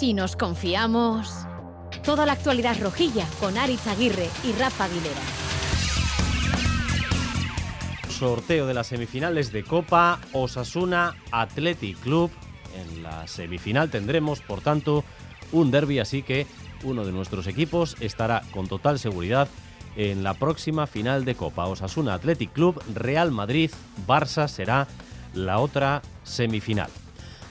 Si nos confiamos. Toda la actualidad rojilla con Aritz Aguirre y Rafa Aguilera. Sorteo de las semifinales de Copa Osasuna Athletic Club. En la semifinal tendremos, por tanto, un derby, así que uno de nuestros equipos estará con total seguridad en la próxima final de Copa. Osasuna Athletic Club, Real Madrid, Barça será la otra semifinal.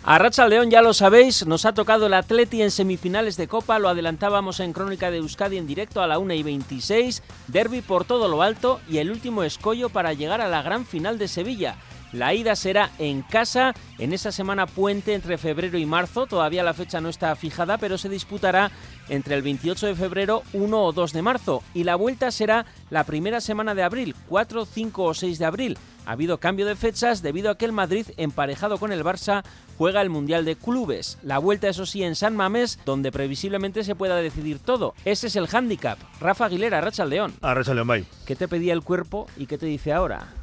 A Racha León, ya lo sabéis, nos ha tocado el Atleti en semifinales de Copa, lo adelantábamos en Crónica de Euskadi en directo a la 1 y 26, derby por todo lo alto y el último escollo para llegar a la gran final de Sevilla. La ida será en casa en esa semana puente entre febrero y marzo. Todavía la fecha no está fijada, pero se disputará entre el 28 de febrero, 1 o 2 de marzo. Y la vuelta será la primera semana de abril, 4, 5 o 6 de abril. Ha habido cambio de fechas debido a que el Madrid, emparejado con el Barça, juega el Mundial de Clubes. La vuelta, eso sí, en San Mamés, donde previsiblemente se pueda decidir todo. Ese es el hándicap. Rafa Aguilera, Racha León. A Racha León, bye. ¿Qué te pedía el cuerpo y qué te dice ahora?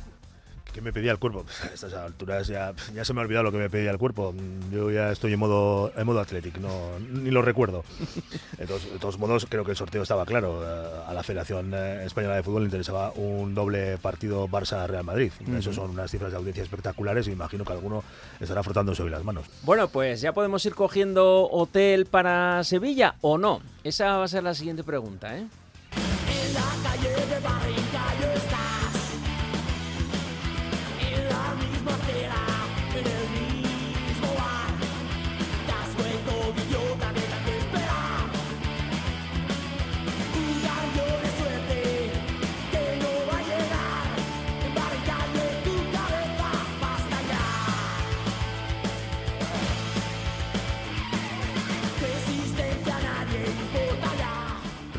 ¿Qué me pedía el cuerpo? A estas alturas ya, ya se me ha olvidado lo que me pedía el cuerpo. Yo ya estoy en modo, en modo Athletic, no, ni lo recuerdo. De todos, de todos modos, creo que el sorteo estaba claro. Eh, A la Federación eh, Española de Fútbol le interesaba un doble partido Barça-Real Madrid. Eso son unas cifras de audiencia espectaculares y imagino que alguno estará frotándose hoy las manos. Bueno, pues ya podemos ir cogiendo hotel para Sevilla o no. Esa va a ser la siguiente pregunta, ¿eh?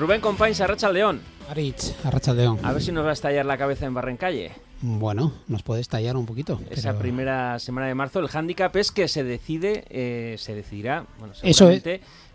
Rubén Compains, Arracha León. Aritz, Arrachaldeón. A ver si nos va a estallar la cabeza en Barrencalle. Bueno, nos puede estallar un poquito. Esa pero- primera semana de marzo, el hándicap es que se decide, eh, se decidirá, bueno, Eso es.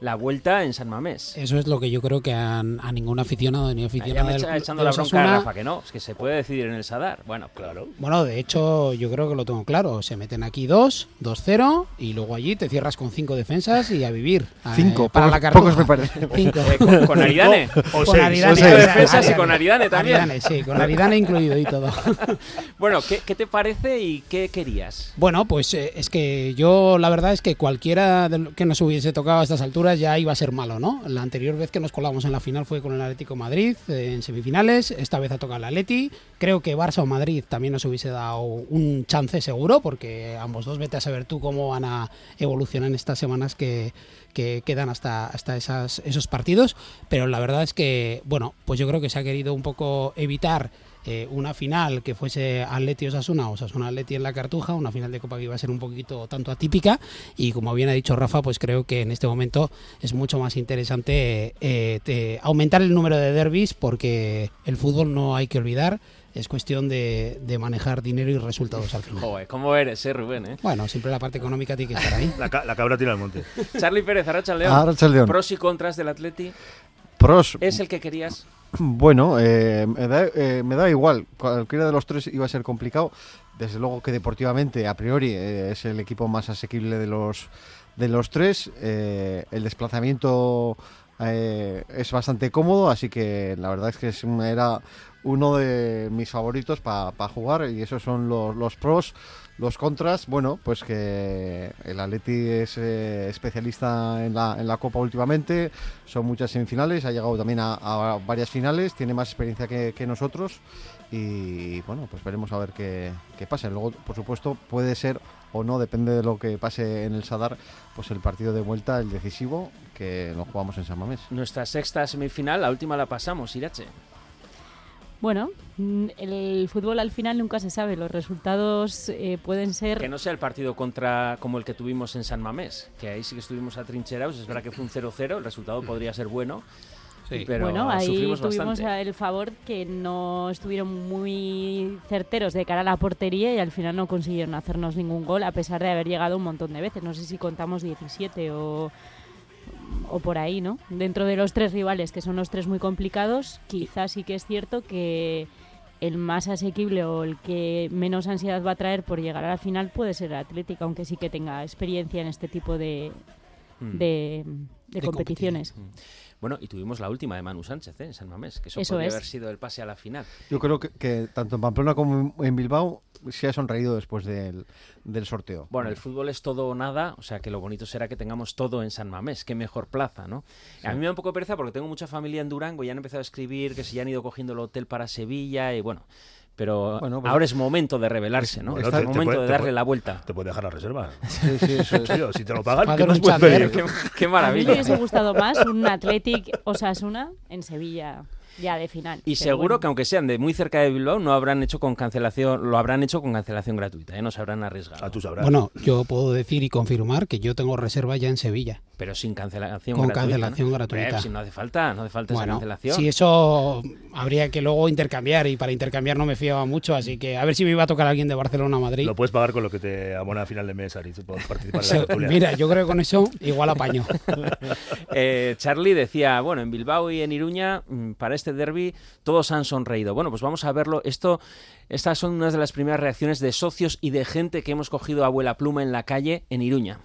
la vuelta en San Mamés. Eso es lo que yo creo que a, a ningún aficionado ni me del, echa- echando del la bronca a Osasuna- Rafa, que no, es que se puede decidir en el Sadar. Bueno, claro. Bueno, de hecho, yo creo que lo tengo claro. Se meten aquí dos, 2-0, y luego allí te cierras con cinco defensas y a vivir. Eh, Cinco, para pocos- la cartuja. pocos me parece. Cinco. Eh, con, con Aridane. O Con seis, Aridane, o Cinco seis. defensas y con Aridane también. Aridane, sí, con Aridane incluido y todo. Bueno, ¿qué, te parece y qué querías? Bueno, pues eh, es que yo la verdad es que cualquiera de lo que nos hubiese tocado a estas alturas ya iba a ser malo, ¿no? La anterior vez que nos colamos en la final fue con el Atlético Madrid eh, en semifinales, esta vez ha tocado el Atleti. Creo que Barça o Madrid también nos hubiese dado un chance seguro, porque ambos dos vete a saber tú cómo van a evolucionar en estas semanas que, que quedan hasta, hasta esos partidos. Pero la verdad es que, bueno, pues yo creo que se ha querido un poco evitar eh, una final que fuese Atleti Osasuna o Osasuna Atleti en la Cartuja, una final de Copa que iba a ser un poquito tanto atípica y como bien ha dicho Rafa, pues creo que en este momento es mucho más interesante eh, te- aumentar el número de derbis porque el fútbol no hay que olvidar, es cuestión de, de manejar dinero y resultados al final. Joder, ¿cómo eres, eh, Rubén? Eh? Bueno, siempre la parte económica tiene que estar ahí. La, ca- la cabra tira al monte. Charlie Pérez, Arracha León. Arracha León. Pros y contras del Atleti. Pros, ¿Es el que querías? Bueno, eh, me, da, eh, me da igual. Cualquiera de los tres iba a ser complicado. Desde luego que deportivamente, a priori, eh, es el equipo más asequible de los, de los tres. Eh, el desplazamiento eh, es bastante cómodo, así que la verdad es que es era uno de mis favoritos para jugar y esos son los, pros. Los contras, bueno, pues que el Atleti es eh, especialista en la, en la Copa últimamente, son muchas semifinales, ha llegado también a, varias finales, tiene más experiencia que, que nosotros y bueno, pues veremos a ver qué, qué pasa. Luego, por supuesto, puede ser o no, depende de lo que pase en el Sadar, pues el partido de vuelta, el decisivo, que lo jugamos en San Mamés. Nuestra sexta semifinal, la última la pasamos, Irache. Bueno, mm, el fútbol al final nunca se sabe. Los resultados eh, pueden ser. Que no sea el partido contra como el que tuvimos en San Mamés, que ahí sí que estuvimos atrincherados. Es verdad que fue un 0-0, el resultado podría ser bueno. Pero bueno, ahí tuvimos bastante. el favor que no estuvieron muy certeros de cara a la portería y al final no consiguieron hacernos ningún gol a pesar de haber llegado un montón de veces. No sé si contamos 17 o, o por ahí, ¿no? Dentro de los tres rivales, que son los tres muy complicados, quizás sí que es cierto que el más asequible o el que menos ansiedad va a traer por llegar a la final puede ser el Atlético, aunque sí que tenga experiencia en este tipo de, Mm. de, de De competiciones. Bueno, y tuvimos la última de Manu Sánchez ¿eh? en San Mamés, que eso, Eso podría es. haber sido el pase a la final. Yo creo que, que tanto en Pamplona como en Bilbao se ha sonreído después del, del sorteo. Bueno, el fútbol es todo o nada, o sea que lo bonito será que tengamos todo en San Mamés, qué mejor plaza, ¿no? A mí me da un poco de pereza porque tengo mucha familia en Durango y ya han empezado a escribir que si ya han ido cogiendo el hotel para Sevilla y bueno, pero Bueno, pues- ahora es momento de revelarse, ¿no? Bueno, es te- el te momento puede- de darle puede- la vuelta. Te puede dejar la reserva. Sí, sí, eso es. Tío, si te lo pagan, ¿qué más un puedes pedir? qué, qué A mí me maravilla. hubiese gustado más un Athletic Osasuna en Sevilla ya de final. Y seguro bueno. que aunque sean de muy cerca de Bilbao, no habrán hecho con cancelación, lo habrán hecho con cancelación gratuita, ¿eh? no se habrán arriesgado. A tú sabrás. Bueno, yo puedo decir y confirmar que yo tengo reserva ya en Sevilla. Pero sin cancelación Con gratuita. cancelación ¿no? gratuita. Si no hace falta, no hace falta esa cancelación. si eso habría que luego intercambiar y para intercambiar no me fiaba mucho, así que a ver si me iba a tocar alguien de Barcelona a Madrid. Lo puedes pagar con lo que te abona a final de mes, Aritz, por participar en la. Mira, yo creo que con eso igual apaño. Eh, Charlie decía, bueno, en Bilbao y en Iruña, mm, para este derby, todos han sonreído. Bueno, pues vamos a verlo. Esto, estas son unas de las primeras reacciones de socios y de gente que hemos cogido a abuela pluma en la calle en Iruña.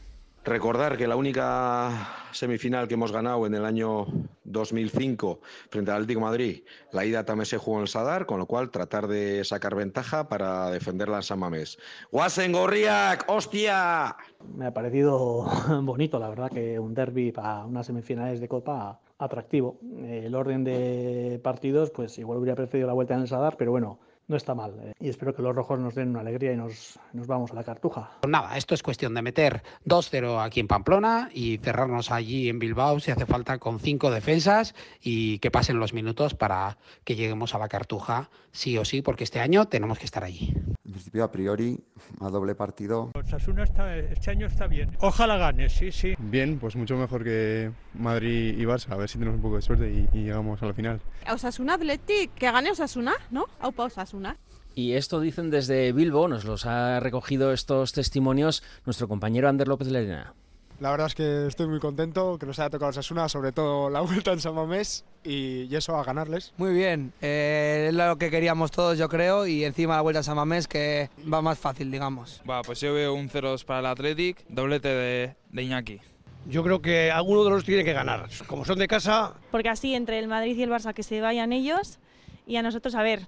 Recordar que la única semifinal que hemos ganado en el año 2005 frente al Atlético Madrid, la ida también se jugó en el Sadar, con lo cual tratar de sacar ventaja para defenderla en San Mamés. ¡Guasen Gorriak! ¡Hostia! Me ha parecido bonito, la verdad, que un derby para unas semifinales de Copa atractivo. El orden de partidos, pues igual hubiera preferido la vuelta en el Sadar, pero bueno, no está mal. eh, Y espero que los rojos nos den una alegría y nos, nos vamos a la cartuja. Pues nada, esto es cuestión de meter 2-0 aquí en Pamplona y cerrarnos allí en Bilbao si hace falta con cinco defensas y que pasen los minutos para que lleguemos a la cartuja sí o sí, porque este año tenemos que estar allí. En principio, a priori, a doble partido. Osasuna está, este año está bien. Ojalá gane, sí, sí. Bien, pues mucho mejor que Madrid y Barça. A ver si tenemos un poco de suerte y, y llegamos a la final. Osasuna Athletic, que gane Osasuna, ¿no? Aupa Osasuna. Y esto dicen desde Bilbo, nos los ha recogido estos testimonios nuestro compañero Ander López Lerena. La verdad es que estoy muy contento que nos haya tocado Osasuna, sobre todo la vuelta en San Mamés y, y eso a ganarles. Muy bien, eh, es lo que queríamos todos yo creo y encima la vuelta a San Mamés que va más fácil digamos. Va, pues yo veo un 0-2 para el Athletic, doblete de, de Iñaki. Yo creo que alguno de los tiene que ganar. Como son de casa, Porque así entre el Madrid y el Barça que se vayan ellos y a nosotros, a ver,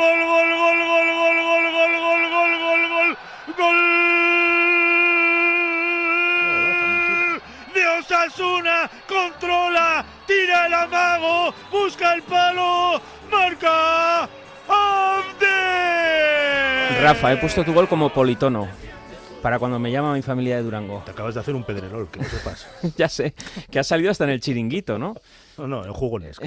tira el amago, busca el palo, marca Abde. Rafa, he puesto tu gol como politono. Para cuando me llama mi familia de Durango. Te acabas de hacer un pedrerol, que no sepas. ya sé, que ha salido hasta en el chiringuito, ¿no? No, no, en jugones.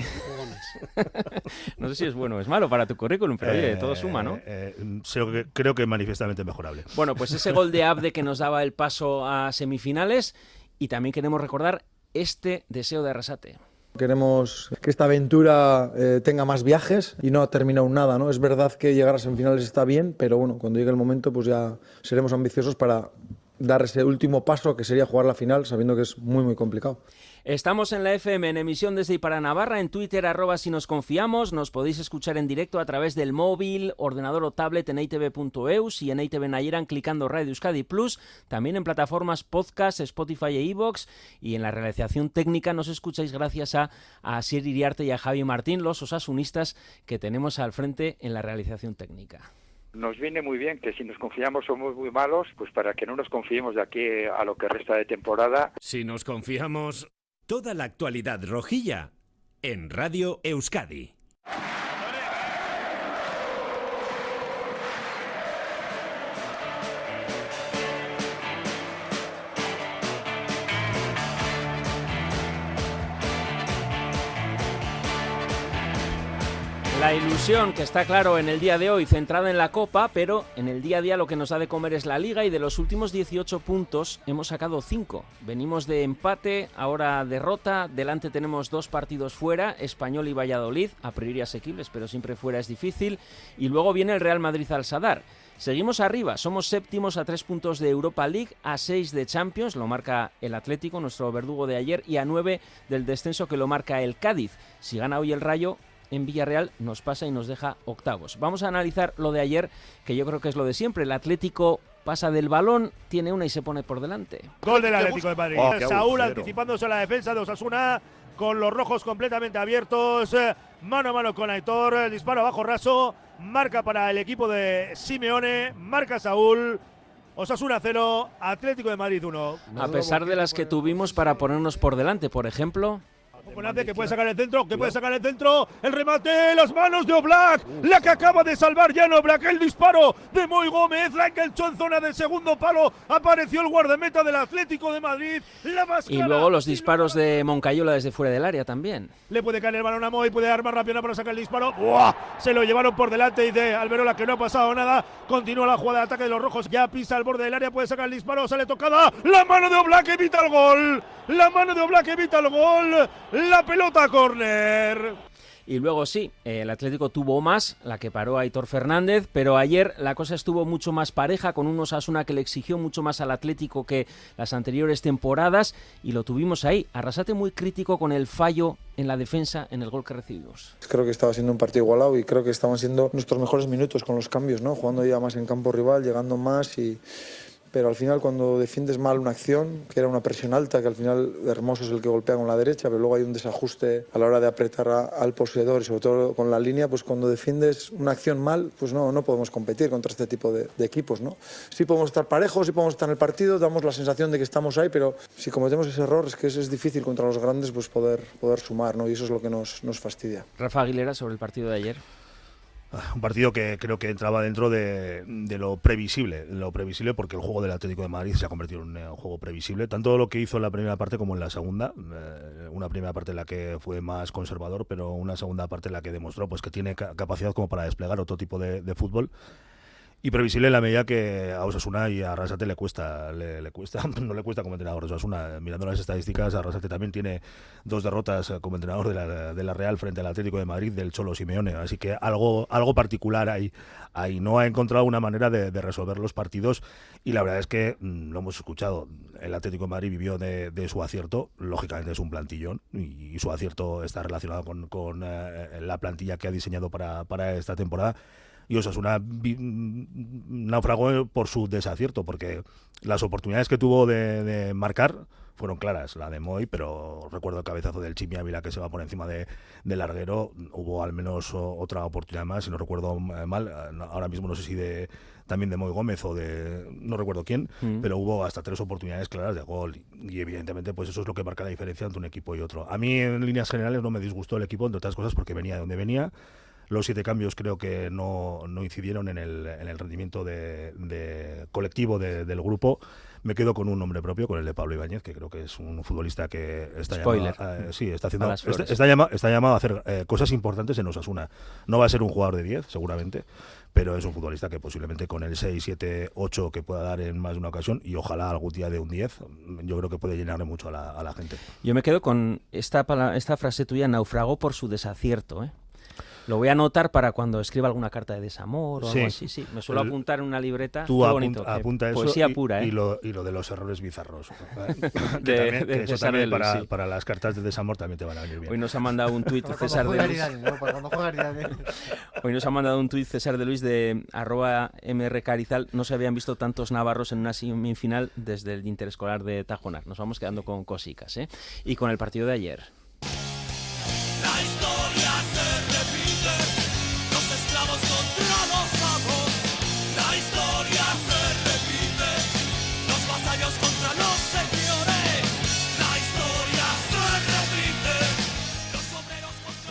no sé si es bueno o es malo para tu currículum, pero oye, todo suma, ¿no? Eh, eh, creo, que, manifiestamente mejorable. Bueno, pues ese gol de Abde que nos daba el paso a semifinales y también queremos recordar este deseo de Arrasate. Queremos que esta aventura eh, tenga más viajes y no ha terminado nada, ¿no? Es verdad que llegar a semifinales está bien, pero bueno, cuando llegue el momento pues ya seremos ambiciosos para dar ese último paso que sería jugar la final, sabiendo que es muy muy complicado. Estamos en la FM en emisión desde y para Navarra, en Twitter arroba si nos confiamos, nos podéis escuchar en directo a través del móvil, ordenador o tablet en itv.eus y en ITV Nayeran clicando Radio Euskadi Plus, también en plataformas podcast, Spotify e iVoox y en la realización técnica nos escucháis gracias a, a Asier Iriarte y a Javi Martín, los osasunistas que tenemos al frente en la realización técnica. Nos viene muy bien que si nos confiamos somos muy malos, pues para que no nos confiemos de aquí a lo que resta de temporada. Si nos confiamos, toda la actualidad rojilla en Radio Euskadi. La ilusión que está claro en el día de hoy centrada en la Copa, pero en el día a día lo que nos da de comer es la Liga y de los últimos 18 puntos hemos sacado 5. Venimos de empate, ahora derrota, delante tenemos dos partidos fuera, Español y Valladolid, a priori asequibles, pero siempre fuera es difícil, y luego viene el Real Madrid al Sadar. Seguimos arriba, somos séptimos a tres puntos de Europa League, a seis de Champions, lo marca el Atlético, nuestro verdugo de ayer, y a nueve del descenso que lo marca el Cádiz. Si gana hoy el Rayo, en Villarreal nos pasa y nos deja octavos. Vamos a analizar lo de ayer, que yo creo que es lo de siempre. El Atlético pasa del balón, tiene una y se pone por delante. Gol del Atlético de Madrid. Oh, Saúl anticipándose a la defensa de Osasuna con los rojos completamente abiertos. eh, Mano a mano con Aitor. el Disparo bajo raso. Marca para el equipo de Simeone. Marca Saúl. Osasuna 0. Atlético de Madrid 1. A pesar de las que tuvimos para ponernos por delante, por ejemplo, Buenate que puede sacar el centro, que puede sacar el centro, el remate, las manos de Oblak, la que acaba de salvar Jan Oblak, el disparo de Moy Gómez, la enganchó en zona de segundo palo, apareció el guardameta del Atlético de Madrid, la más y luego los disparos de Moncayola desde fuera del área también. le puede caer el balón a Moy, puede armar rápido para sacar el disparo, ¡Buah! se lo llevaron por delante, dice Alberola que no ha pasado nada, continúa la jugada de ataque de los rojos, ya pisa al borde del área, puede sacar el disparo, sale tocada, la mano de Oblak evita el gol, la mano de Oblak evita el gol, la pelota a córner. Y luego sí, eh, el Atlético tuvo más, la que paró Aitor Fernández, pero ayer la cosa estuvo mucho más pareja, con un Osasuna que le exigió mucho más al Atlético que las anteriores temporadas, y lo tuvimos ahí. Arrasate muy crítico con el fallo en la defensa en el gol que recibimos. Creo que estaba siendo un partido igualado y creo que estaban siendo nuestros mejores minutos con los cambios, ¿no? Jugando ya más en campo rival, llegando más y pero al final cuando defiendes mal una acción, que era una presión alta, que al final Hermoso es el que golpea con la derecha, pero luego hay un desajuste a la hora de apretar al poseedor y sobre todo con la línea, pues cuando defiendes una acción mal, pues no, no podemos competir contra este tipo de, de equipos, ¿no? Sí podemos estar parejos, sí podemos estar en el partido, damos la sensación de que estamos ahí, pero si cometemos ese error es que es, es difícil contra los grandes pues poder, poder sumar, ¿no? Y eso es lo que nos, nos fastidia. Rafa Aguilera sobre el partido de ayer. Un partido que creo que entraba dentro de, lo previsible, lo previsible porque el juego del Atlético de Madrid se ha convertido en un eh, juego previsible, tanto lo que hizo en la primera parte como en la segunda, eh, una primera parte en la que fue más conservador, pero una segunda parte en la que demostró pues que tiene ca- capacidad como para desplegar otro tipo de fútbol. Y previsible en la medida que a Osasuna y a Arrasate le cuesta, le, cuesta, no le cuesta como entrenador Osasuna. Mirando las estadísticas, Arrasate también tiene dos derrotas eh, como entrenador de la, de la Real frente al Atlético de Madrid del Cholo Simeone. Así que algo, algo particular ahí, ahí. No ha encontrado una manera de, resolver los partidos y la verdad es que mm, lo hemos escuchado. El Atlético de Madrid vivió de, de su acierto. Lógicamente es un plantillón y, y su acierto está relacionado con, con, eh, la plantilla que ha diseñado para, para esta temporada y Osasuna mm, naufragó por su desacierto, porque las oportunidades que tuvo de, de marcar fueron claras, la de Moy, pero recuerdo el cabezazo del Chimi Ávila que se va por encima de, del larguero, hubo al menos otra oportunidad más, si no recuerdo eh, mal, eh, ahora mismo no sé si de también de Moy Gómez o de no recuerdo quién, Mm. pero hubo hasta tres oportunidades claras de gol y evidentemente pues eso es lo que marca la diferencia entre un equipo y otro. A mí en líneas generales no me disgustó el equipo, entre otras cosas porque venía de donde venía, los siete cambios creo que no, no incidieron en el, en el rendimiento de, de colectivo de- del grupo. Me quedo con un nombre propio, con el de Pablo Ibáñez, que creo que es un futbolista que está Spoiler. llamado, eh, sí, está haciendo, está, flores. está llama- está llamado a hacer eh, cosas importantes en Osasuna. No va a ser un jugador de 10, seguramente, pero es un futbolista que posiblemente con el 6, 7, 8 que pueda dar en más de una ocasión y ojalá algún día de un 10, yo creo que puede llenarle mucho a la, a la gente. Yo me quedo con esta, esta frase tuya, naufragó por su desacierto. ¿eh? Lo voy a anotar para cuando escriba alguna carta de desamor o Sí. algo así. Sí, me suelo El- apuntar en una libreta. Tú bonito, apunta eso Poesía y, pura, ¿eh? y lo, y lo de los errores bizarros. ¿eh? Que De- también- de que eso César también de Luis, para, sí. para las cartas de desamor también te van a venir bien. Hoy nos ha mandado un tuit César de Luis. Hoy nos ha mandado un tuit César de Luis de arroba MR Carizal. No se habían visto tantos navarros en una semifinal desde el interescolar de Tajonar. Nos vamos quedando con cosicas, ¿eh? Y con el partido de ayer. La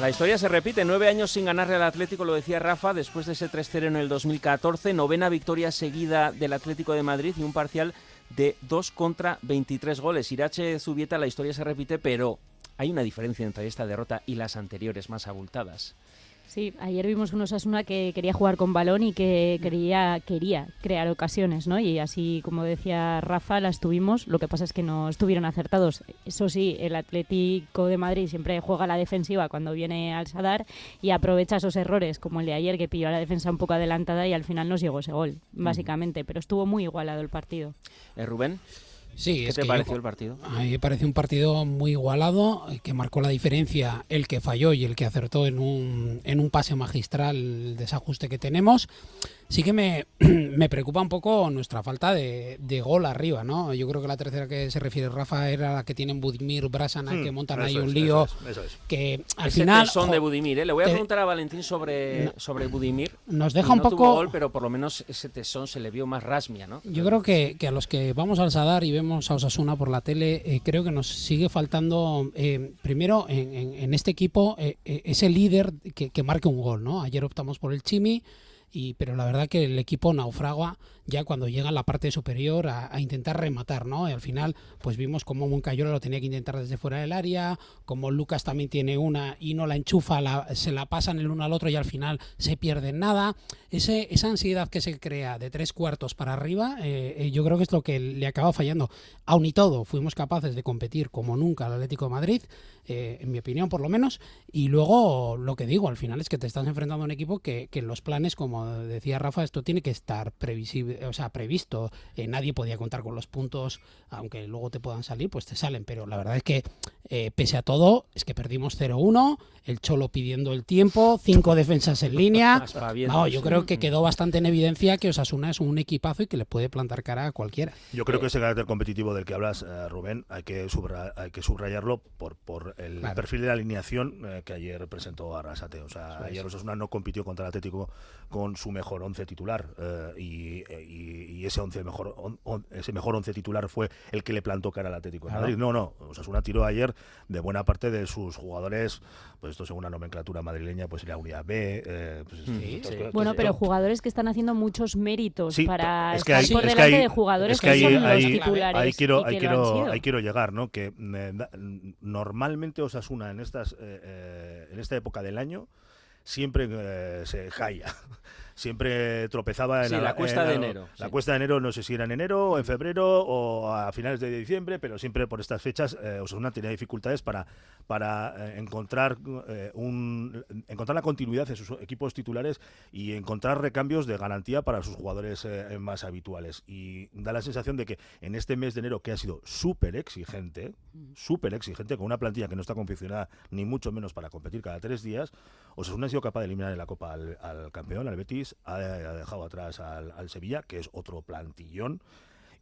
La historia se repite, nueve años sin ganarle al Atlético, lo decía Rafa, después de ese 3-0 en el 2014, novena victoria seguida del Atlético de Madrid y un parcial de 2 contra 23 goles. Irache Zubieta, la historia se repite, pero hay una diferencia entre esta derrota y las anteriores más abultadas. Sí, ayer vimos un Osasuna que quería jugar con balón y que quería, quería crear ocasiones, ¿no? Y así, como decía Rafa, las tuvimos. Lo que pasa es que no estuvieron acertados. Eso sí, el Atlético de Madrid siempre juega la defensiva cuando viene al Sadar y aprovecha esos errores, como el de ayer, que pilló a la defensa un poco adelantada y al final nos llegó ese gol, básicamente. Pero estuvo muy igualado el partido. Eh, Rubén. Sí, ¿Qué es te que pareció yo- el partido? A mí me pareció un partido muy igualado, que marcó la diferencia el que falló y el que acertó en un, en un pase magistral el desajuste que tenemos. Sí que me, me preocupa un poco nuestra falta de, de gol arriba, ¿no? Yo creo que la tercera que se refiere Rafa era la que tienen Budimir, Brasana, Hmm, que montan eso ahí es, un eso lío es, eso es. que al Ese final... tesón de Budimir, ¿eh? Le voy a preguntar a Valentín sobre, No. sobre Budimir. Nos deja un no poco- gol, pero por lo menos ese tesón se le vio más rasmia, ¿no? Yo creo que, que a los que vamos al Sadar y vemos a Osasuna por la tele, eh, creo que nos sigue faltando, eh, primero, en, en- en este equipo, eh, eh, ese líder que, que marque un gol, ¿no? Ayer optamos por el Chimi, y, pero la verdad que el equipo naufraga ya cuando llega a la parte superior a, a intentar rematar, ¿no? Y al final, pues vimos como Moncayola lo tenía que intentar desde fuera del área, como Lucas también tiene una y no la enchufa, la- se la pasan el uno al otro y al final se pierde en nada. Ese, esa ansiedad que se crea de tres cuartos para arriba, eh, eh, yo creo que es lo que le acaba fallando. Aun y todo, fuimos capaces de competir como nunca al Atlético de Madrid, eh, en mi opinión por lo menos, y luego lo que digo, al final es que te estás enfrentando a un equipo que, que en los planes, como decía Rafa, esto tiene que estar previsible, o sea, previsto. Eh, nadie podía contar con los puntos, aunque luego te puedan salir, pues te salen. Pero la verdad es que, eh, pese a todo, es que perdimos 0-1, el Cholo pidiendo el tiempo, cinco defensas en línea. No, yo creo que quedó bastante en evidencia que Osasuna es un equipazo y que le puede plantar cara a cualquiera. Yo creo que ese carácter competitivo del que hablas, eh, Rubén, hay que, subra- hay que subrayarlo por, por el Claro. perfil de alineación eh, que ayer presentó Arrasate. O sea, ayer Osasuna no compitió contra el Atlético con su mejor once titular eh, y, eh, y- y ese once mejor on- on- ese mejor once titular fue el que le plantó cara al Atlético de. Madrid. No, no, Osasuna tiró ayer de buena parte de sus jugadores, pues esto según la nomenclatura madrileña, pues sería unidad B. eh, pues, Bueno, pero jugadores que están haciendo muchos méritos Sí, para es que estar ahí- por es que delante de jugadores es que que, ahí- son los ahí- titulares. ahí quiero, ahí quiero, sido. ahí quiero llegar, ¿no? Que da- normalmente Osasuna en estas, eh, eh, en esta época del año siempre eh, se caía. Siempre tropezaba en Sí, la cuesta de enero, La sí. cuesta de enero, no sé si era en enero o en febrero o a finales de diciembre, pero siempre por estas fechas eh, Osasuna tenía dificultades para, para eh, encontrar eh, un encontrar la continuidad de sus equipos titulares y encontrar recambios de garantía para sus jugadores eh, más habituales. Y da la sensación de que en este mes de enero, que ha sido súper exigente, súper exigente, con una plantilla que no está confeccionada ni mucho menos para competir cada tres días, Osasuna ha sido capaz de eliminar en la Copa al, al campeón, al Betis, ha, dejado atrás al, al Sevilla, que es otro plantillón.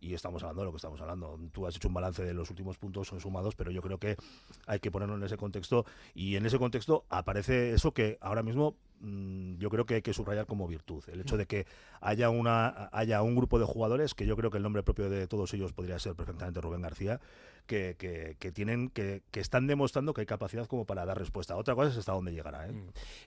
Y estamos hablando de lo que estamos hablando. Tú has hecho un balance de los últimos puntos sumados, pero yo creo que hay que ponerlo en ese contexto. Y en ese contexto aparece eso que ahora mismo mm, yo creo que hay que subrayar como virtud. El hecho de que haya, una, haya un grupo de jugadores, que yo creo que el nombre propio de todos ellos podría ser perfectamente Rubén García, que, tienen, que, están demostrando que hay capacidad como para dar respuesta. Otra cosa es hasta dónde llegará. ¿eh?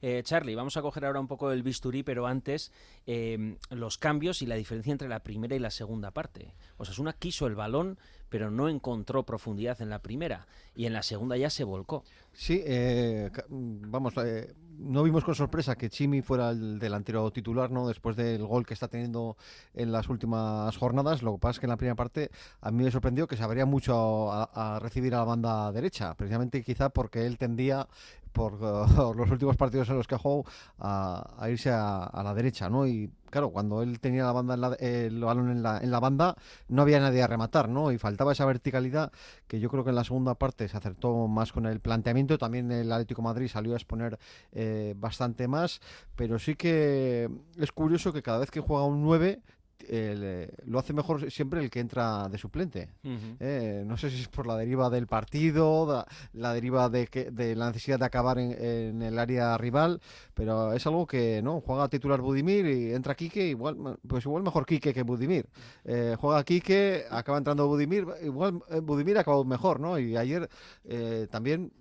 Eh, Charlie, vamos a coger ahora un poco el bisturí, pero antes eh, los cambios y la diferencia entre la primera y la segunda parte. Osasuna quiso el balón, pero no encontró profundidad en la primera y en la segunda ya se volcó. Sí, eh, vamos, eh, no vimos con sorpresa que Chimi fuera el delantero titular, ¿no? Después del gol que está teniendo en las últimas jornadas. Lo que pasa es que en la primera parte a mí me sorprendió que se abría mucho a, a recibir a la banda derecha, precisamente quizá porque él tendía por los últimos partidos en los que ha jugado a, irse a, la derecha, ¿no? Y claro, cuando él tenía la banda el balón en la, en la banda, no había nadie a rematar, ¿no? Y faltaba esa verticalidad que yo creo que en la segunda parte se acertó más con el planteamiento. También el Atlético Madrid salió a exponer eh, bastante más, pero sí que es curioso que cada vez que juega un 9 el, eh, lo hace mejor siempre el que entra de suplente. Eh, no sé si es por la deriva del partido, da- la deriva de, que, de la necesidad de acabar en, en el área rival, pero es algo que no juega titular Budimir y entra Quique, igual, pues igual mejor Quique que Budimir. Eh, juega Quique, acaba entrando Budimir, igual Budimir acabó mejor, ¿no? Y ayer eh, también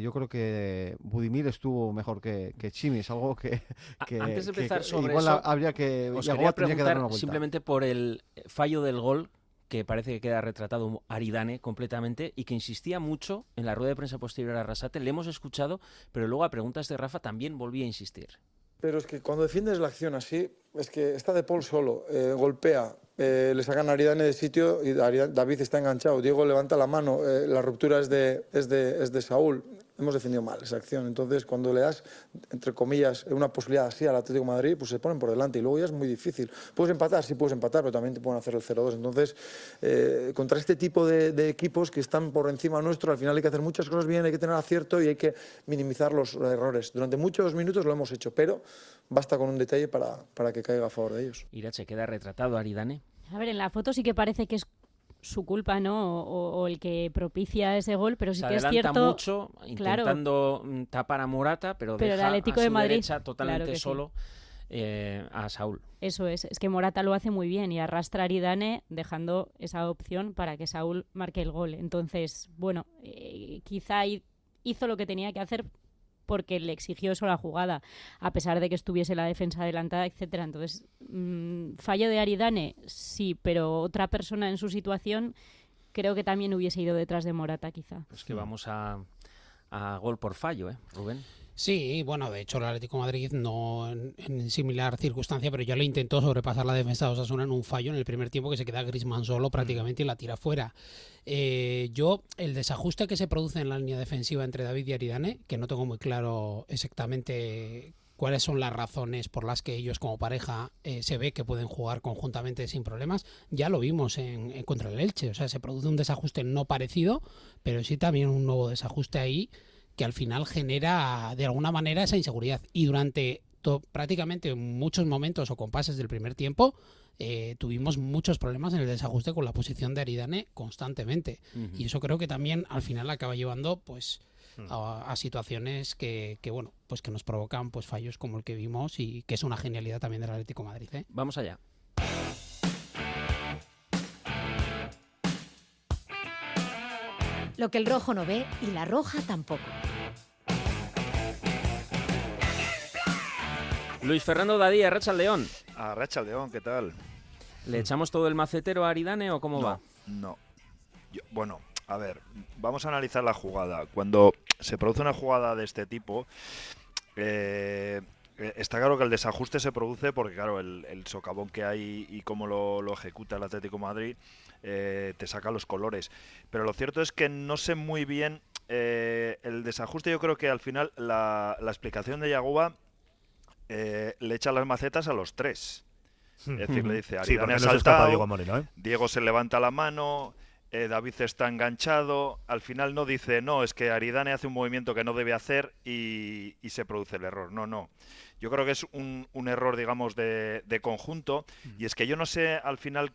yo creo que Budimir estuvo mejor que, que Chimi, es algo que, que- Antes de empezar que sobre igual eso, habría que os quería que dar una vuelta. Simplemente por el fallo del gol que parece que queda retratado Aridane completamente y que insistía mucho en la rueda de prensa posterior a Rasate. Le hemos escuchado, pero luego a preguntas de Rafa también volvía a insistir. Pero es que cuando defiendes la acción así, es que está de Paul solo, eh, golpea, eh, le sacan a Aridane de sitio y David está enganchado. Diego levanta la mano, eh, la ruptura es de, es, de, es de Saúl. Hemos defendido mal esa acción. Entonces, cuando le das, entre comillas, una posibilidad así al Atlético de Madrid, pues se ponen por delante y luego ya es muy difícil. Puedes empatar, sí puedes empatar, pero también te pueden hacer el 0-2. Entonces, eh, contra este tipo de, de equipos que están por encima nuestro, al final hay que hacer muchas cosas bien, hay que tener acierto y hay que minimizar los errores. Durante muchos minutos lo hemos hecho, pero basta con un detalle para, para que caiga a favor de ellos. Irache, queda retratado Aridane. A ver, en la foto sí que parece que es su culpa, ¿no? O, o el que propicia ese gol, pero sí Se que es cierto. mucho intentando mm, tapar a Morata, pero, Pero el deja Atlético a de Madrid, derecha claro totalmente sí. solo eh, a Saúl. Eso es, es que Morata lo hace muy bien y arrastra a Aridane dejando esa opción para que Saúl marque el gol. Entonces, bueno, eh, quizá hi- hizo lo que tenía que hacer porque le exigió eso la jugada, a pesar de que estuviese la defensa adelantada, etcétera. Entonces, mm, fallo de Aridane, sí, pero otra persona en su situación creo que también hubiese ido detrás de Morata, quizá. Es que vamos a, a gol por fallo, ¿eh, Rubén? Sí, bueno, de hecho el Atlético Madrid no en, similar circunstancia, pero ya le intentó sobrepasar la defensa de Osasuna en un fallo en el primer tiempo que se queda Griezmann solo prácticamente y la tira fuera. Eh, yo, el desajuste que se produce en la línea defensiva entre David y Aridane, que no tengo muy claro exactamente cuáles son las razones por las que ellos como pareja eh, se ve que pueden jugar conjuntamente sin problemas, ya lo vimos en, en contra el Elche, o sea, se produce un desajuste no parecido, pero sí también un nuevo desajuste ahí que al final genera de alguna manera esa inseguridad. Y durante prácticamente muchos momentos o compases del primer tiempo eh, tuvimos muchos problemas en el desajuste con la posición de Aridane constantemente. Y eso creo que también al final acaba llevando pues a, a situaciones que, que, bueno pues que nos provocan pues fallos como el que vimos y que es una genialidad también del Atlético de Madrid. ¿eh? Vamos allá. Lo que el rojo no ve y la roja tampoco. Luis Fernando Dadía, Racha León. A Racha León, ¿qué tal? ¿Le echamos todo el macetero a Aridane o cómo no, va? No. Yo- bueno, a ver, vamos a analizar la jugada. Cuando se produce una jugada de este tipo, eh, eh, está claro que el desajuste se produce porque, claro, el, el socavón que hay y cómo lo, lo ejecuta el Atlético de Madrid eh, te saca los colores. Pero lo cierto es que no sé muy bien eh, el desajuste. Yo creo que al final la, la explicación de Yagoba eh, le echa las macetas a los tres. Es decir, le dice, Sí, no saltado, Diego Moreno, ¿eh? Diego se levanta la mano, eh, David está enganchado, al final no dice, no, es que Aridane hace un movimiento que no debe hacer y, y se produce el error. No, no. Yo creo que es un, un error, digamos, de, de conjunto y es que yo no sé al final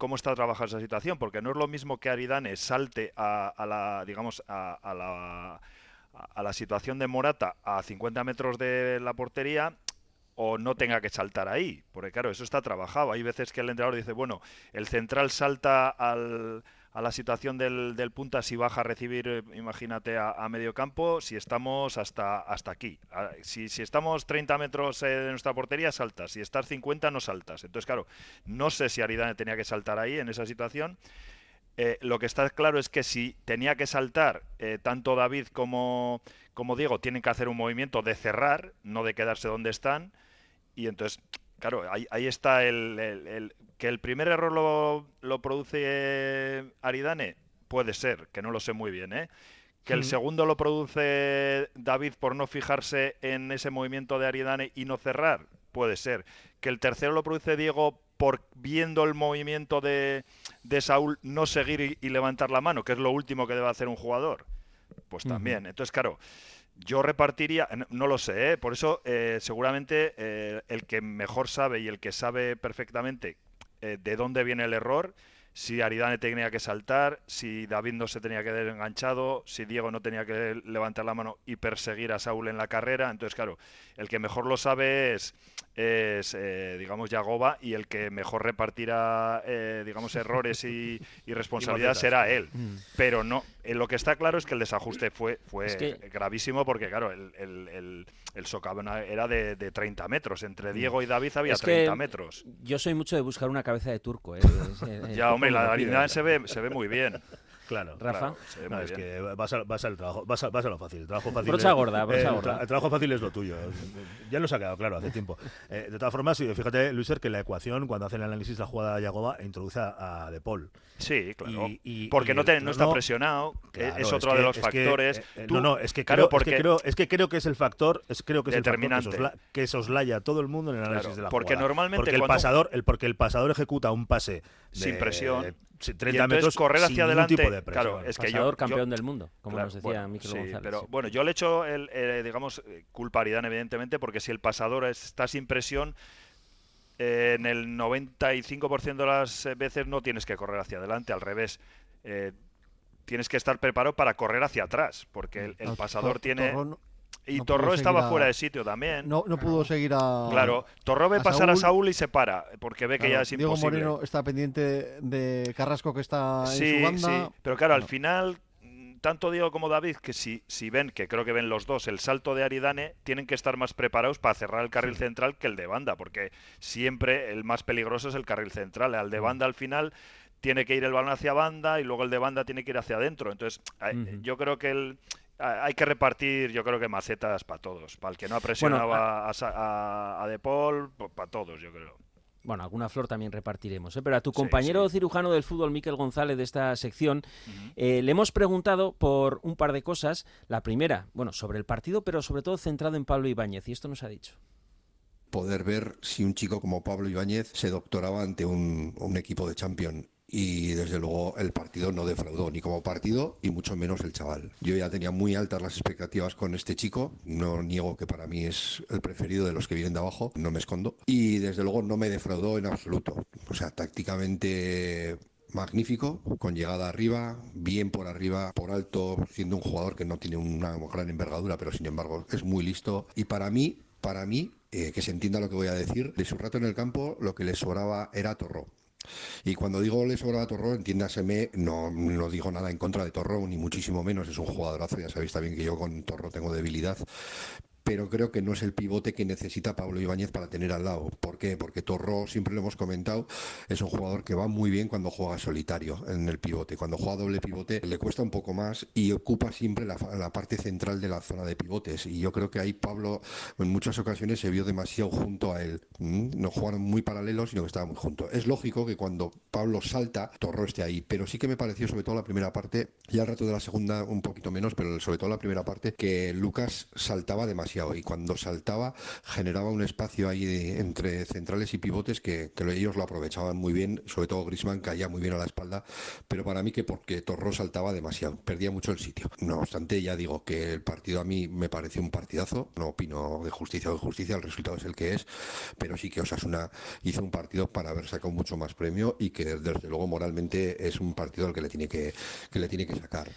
cómo está trabajando esa situación, porque no es lo mismo que Aridane salte a, a la, digamos, a, a la, a la situación de Morata a 50 metros de la portería o no tenga que saltar ahí, porque claro, eso está trabajado. Hay veces que el entrenador dice, bueno, el central salta al, a la situación del, del punta si baja a recibir, eh, imagínate, a, medio campo, si estamos hasta, hasta aquí. Si, si estamos 30 metros eh, de nuestra portería, saltas. Si estás 50, no saltas. Entonces, claro, no sé si Aridane tenía que saltar ahí en esa situación. Eh, lo que está claro es que si tenía que saltar, tanto David como, como Diego tienen que hacer un movimiento de cerrar, no de quedarse donde están. Y entonces, claro, ahí, ahí está el, el- el- que el primer error lo, lo produce Aridane, puede ser, que no lo sé muy bien, ¿eh? Que el Mm. segundo lo produce David por no fijarse en ese movimiento de Aridane y no cerrar, puede ser. Que el tercero lo produce Diego por viendo el movimiento de, de Saúl no seguir y, y levantar la mano, que es lo último que debe hacer un jugador. Pues también. Entonces, claro, yo repartiría, no, lo sé, ¿eh? por eso eh, seguramente eh, el que mejor sabe y el que sabe perfectamente eh, de dónde viene el error, si Aridane tenía que saltar, si David no se tenía que ver enganchado, si Diego no tenía que levantar la mano y perseguir a Saúl en la carrera. Entonces, claro, el que mejor lo sabe es, es eh, digamos, Yagoba y el que mejor repartirá, eh, digamos, errores y, y responsabilidad macetas. será él. Mm. Pero no, Eh, lo que está claro es que el desajuste fue, fue Es que- gravísimo porque, claro, el, el, el, el socavón era de, de 30 metros. Mm. Entre Diego y David había Es que 30 metros. Yo soy mucho de buscar una cabeza de turco. ¿eh? Ya, hombre, la. Aridane se ve, se ve muy bien. Claro, Rafa. Claro, se ve No, es que vas a, vas al trabajo, vas a, vas a lo fácil. El trabajo fácil Brocha es- gorda, brocha el tra- gorda. El, trabajo fácil es lo tuyo. Ya nos ha quedado claro hace tiempo. Eh, de todas formas, sí, fíjate, Luiser, que la ecuación, cuando hacen el análisis de la jugada de Yagoba, introduce a, a De Paul. Sí, claro. Y- y- porque y no, el te- no está trono- presionado, eh, Claro, es otro de que- los es que, factores. eh, eh, Tú- no, no, es que, claro, creo, porque es, que creo, es que creo que es el factor, es, creo que es el factor que, Determinante. sosla- que soslaya a todo el mundo en el análisis Claro, de la porque jugada. normalmente porque el cuando- pasador, el, porque el pasador ejecuta un pase sin de presión. 30 y entonces metros correr sin hacia ningún adelante. tipo de presión. claro, es que Pasador yo, campeón yo- del mundo, como claro, nos decía bueno, Mikel sí, González. Pero sí. bueno, yo le echo, el, eh, digamos, culpa a Aridane, evidentemente, porque si el pasador está sin presión, eh, en el 95% de las eh, veces no tienes que correr hacia adelante, al revés. Eh, tienes que estar preparado para correr hacia atrás, porque el, el No, pasador Tor- tiene... Y no Torró estaba a- fuera de sitio también. No, no pudo seguir a. Claro, Torró ve a pasar a Saúl y se para, porque ve que Claro, ya es Diego imposible. Moreno está pendiente de Carrasco que está en Sí, su banda. sí, pero claro, al final, tanto Diego como David, que si, si ven, que creo que ven los dos, el salto de Aridane, tienen que estar más preparados para cerrar el carril central que el de banda, porque siempre el más peligroso es el carril central. Al de Mm. banda al final tiene que ir el balón hacia banda y luego el de banda tiene que ir hacia adentro. Entonces, yo creo que el... Hay que repartir, yo creo que macetas para todos. Para el que no ha presionado a, a- a De Paul, para todos, yo creo. Bueno, alguna flor también repartiremos. ¿eh? Pero a tu Sí, compañero cirujano del fútbol, Miquel González, de esta sección, eh, le hemos preguntado por un par de cosas. La primera, bueno, sobre el partido, pero sobre todo centrado en Pablo Ibáñez. Y esto nos ha dicho. poder ver si un chico como Pablo Ibáñez se doctoraba ante un, un equipo de Champions. Y desde luego el partido no defraudó ni como partido y mucho menos el chaval. Yo ya tenía muy altas las expectativas con este chico. No niego que para mí es el preferido de los que vienen de abajo, no me escondo. Y desde luego no me defraudó en absoluto. O sea, tácticamente magnífico, con llegada arriba, bien por arriba, por alto, siendo un jugador que no tiene una gran envergadura, pero sin embargo es muy listo. Y para mí, para mí, eh, que se entienda lo que voy a decir, de su rato en el campo lo que le sobraba era Torró. Y cuando digo le sobraba Torró, entiéndaseme, no, no digo nada en contra de Torró, ni muchísimo menos, es un jugadorazo, ya sabéis también que yo con Torró tengo debilidad, pero creo que no es el pivote que necesita Pablo Ibáñez para tener al lado. ¿Por qué? Porque Torró, siempre lo hemos comentado, es un jugador que va muy bien cuando juega solitario en el pivote. Cuando juega doble pivote le cuesta un poco más y ocupa siempre la, parte central de la zona de pivotes. Y yo creo que ahí Pablo en muchas ocasiones se vio demasiado junto a él. ¿Mm? No jugaron muy paralelos, sino que estaban muy juntos. Es lógico que cuando Pablo salta, Torró esté ahí, pero sí que me pareció, sobre todo la primera parte, ya al rato de la segunda un poquito menos, pero sobre todo la primera parte, que Lucas saltaba demasiado y cuando saltaba generaba un espacio ahí entre centrales y pivotes que, que lo- ellos lo aprovechaban muy bien, sobre todo Grisman caía muy bien a la espalda, pero para mí que porque Torró saltaba demasiado, perdía mucho el sitio. No obstante, ya digo que el partido a mí me pareció un partidazo, no opino de justicia o de justicia, el resultado es el que es, pero sí que Osasuna hizo un partido para haber sacado mucho más premio y que desde luego moralmente es un partido al que le tiene que, que le tiene que sacar.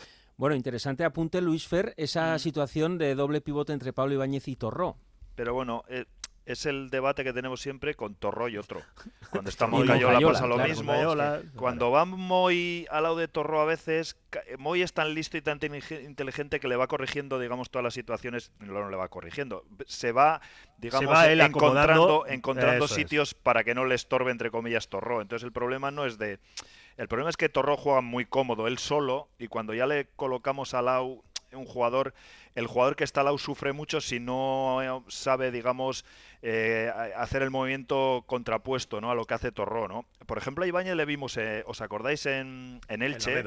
Bueno, interesante apunte, Luis Fer, esa situación de doble pivote entre Pablo Ibáñez y Torró. Pero bueno, eh, es el debate que tenemos siempre con Torró y otro. Cuando está Y con Moncayola Cayola, pasa lo claro, mismo. Cayola, Cuando va Moy al lado de Torró a veces, ca- Moy es tan listo y tan intelig- inteligente que le va corrigiendo, digamos, todas las situaciones, no, no le va corrigiendo. Se va, digamos, va él encontrando, es. sitios para que no le estorbe, entre comillas, Torró. Entonces el problema no es de... El problema es que Torró juega muy cómodo, él solo, y cuando ya le colocamos al lado un jugador, el jugador que está al lado sufre mucho si no eh, sabe, digamos, eh, a- hacer el movimiento contrapuesto ¿no? a lo que hace Torró. ¿no? Por ejemplo, a Ibáñez le vimos, eh, ¿os acordáis en, en Elche?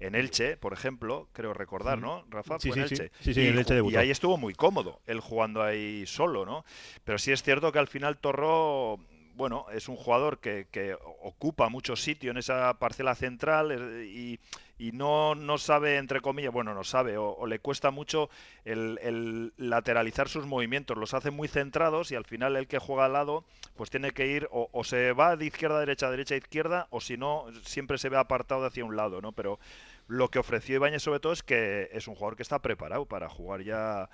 En Elche, por ejemplo, creo recordar. ¿no? Rafa, Sí, Fue en sí. Elche. Sí, sí, y, en Elche debutó. y ahí estuvo muy cómodo, él jugando ahí solo, ¿no? Pero sí es cierto que al final Torró, bueno, es un jugador que, que ocupa mucho sitio en esa parcela central eh, y, y no, no sabe, entre comillas, bueno, no sabe, o, le cuesta mucho el, lateralizar sus movimientos, los hace muy centrados y al final el que juega al lado, pues tiene que ir, o, se va de izquierda a derecha, derecha a izquierda, o si no, siempre se ve apartado hacia un lado, ¿no? Pero lo que ofreció Ibáñez sobre todo es que es un jugador que está preparado para jugar ya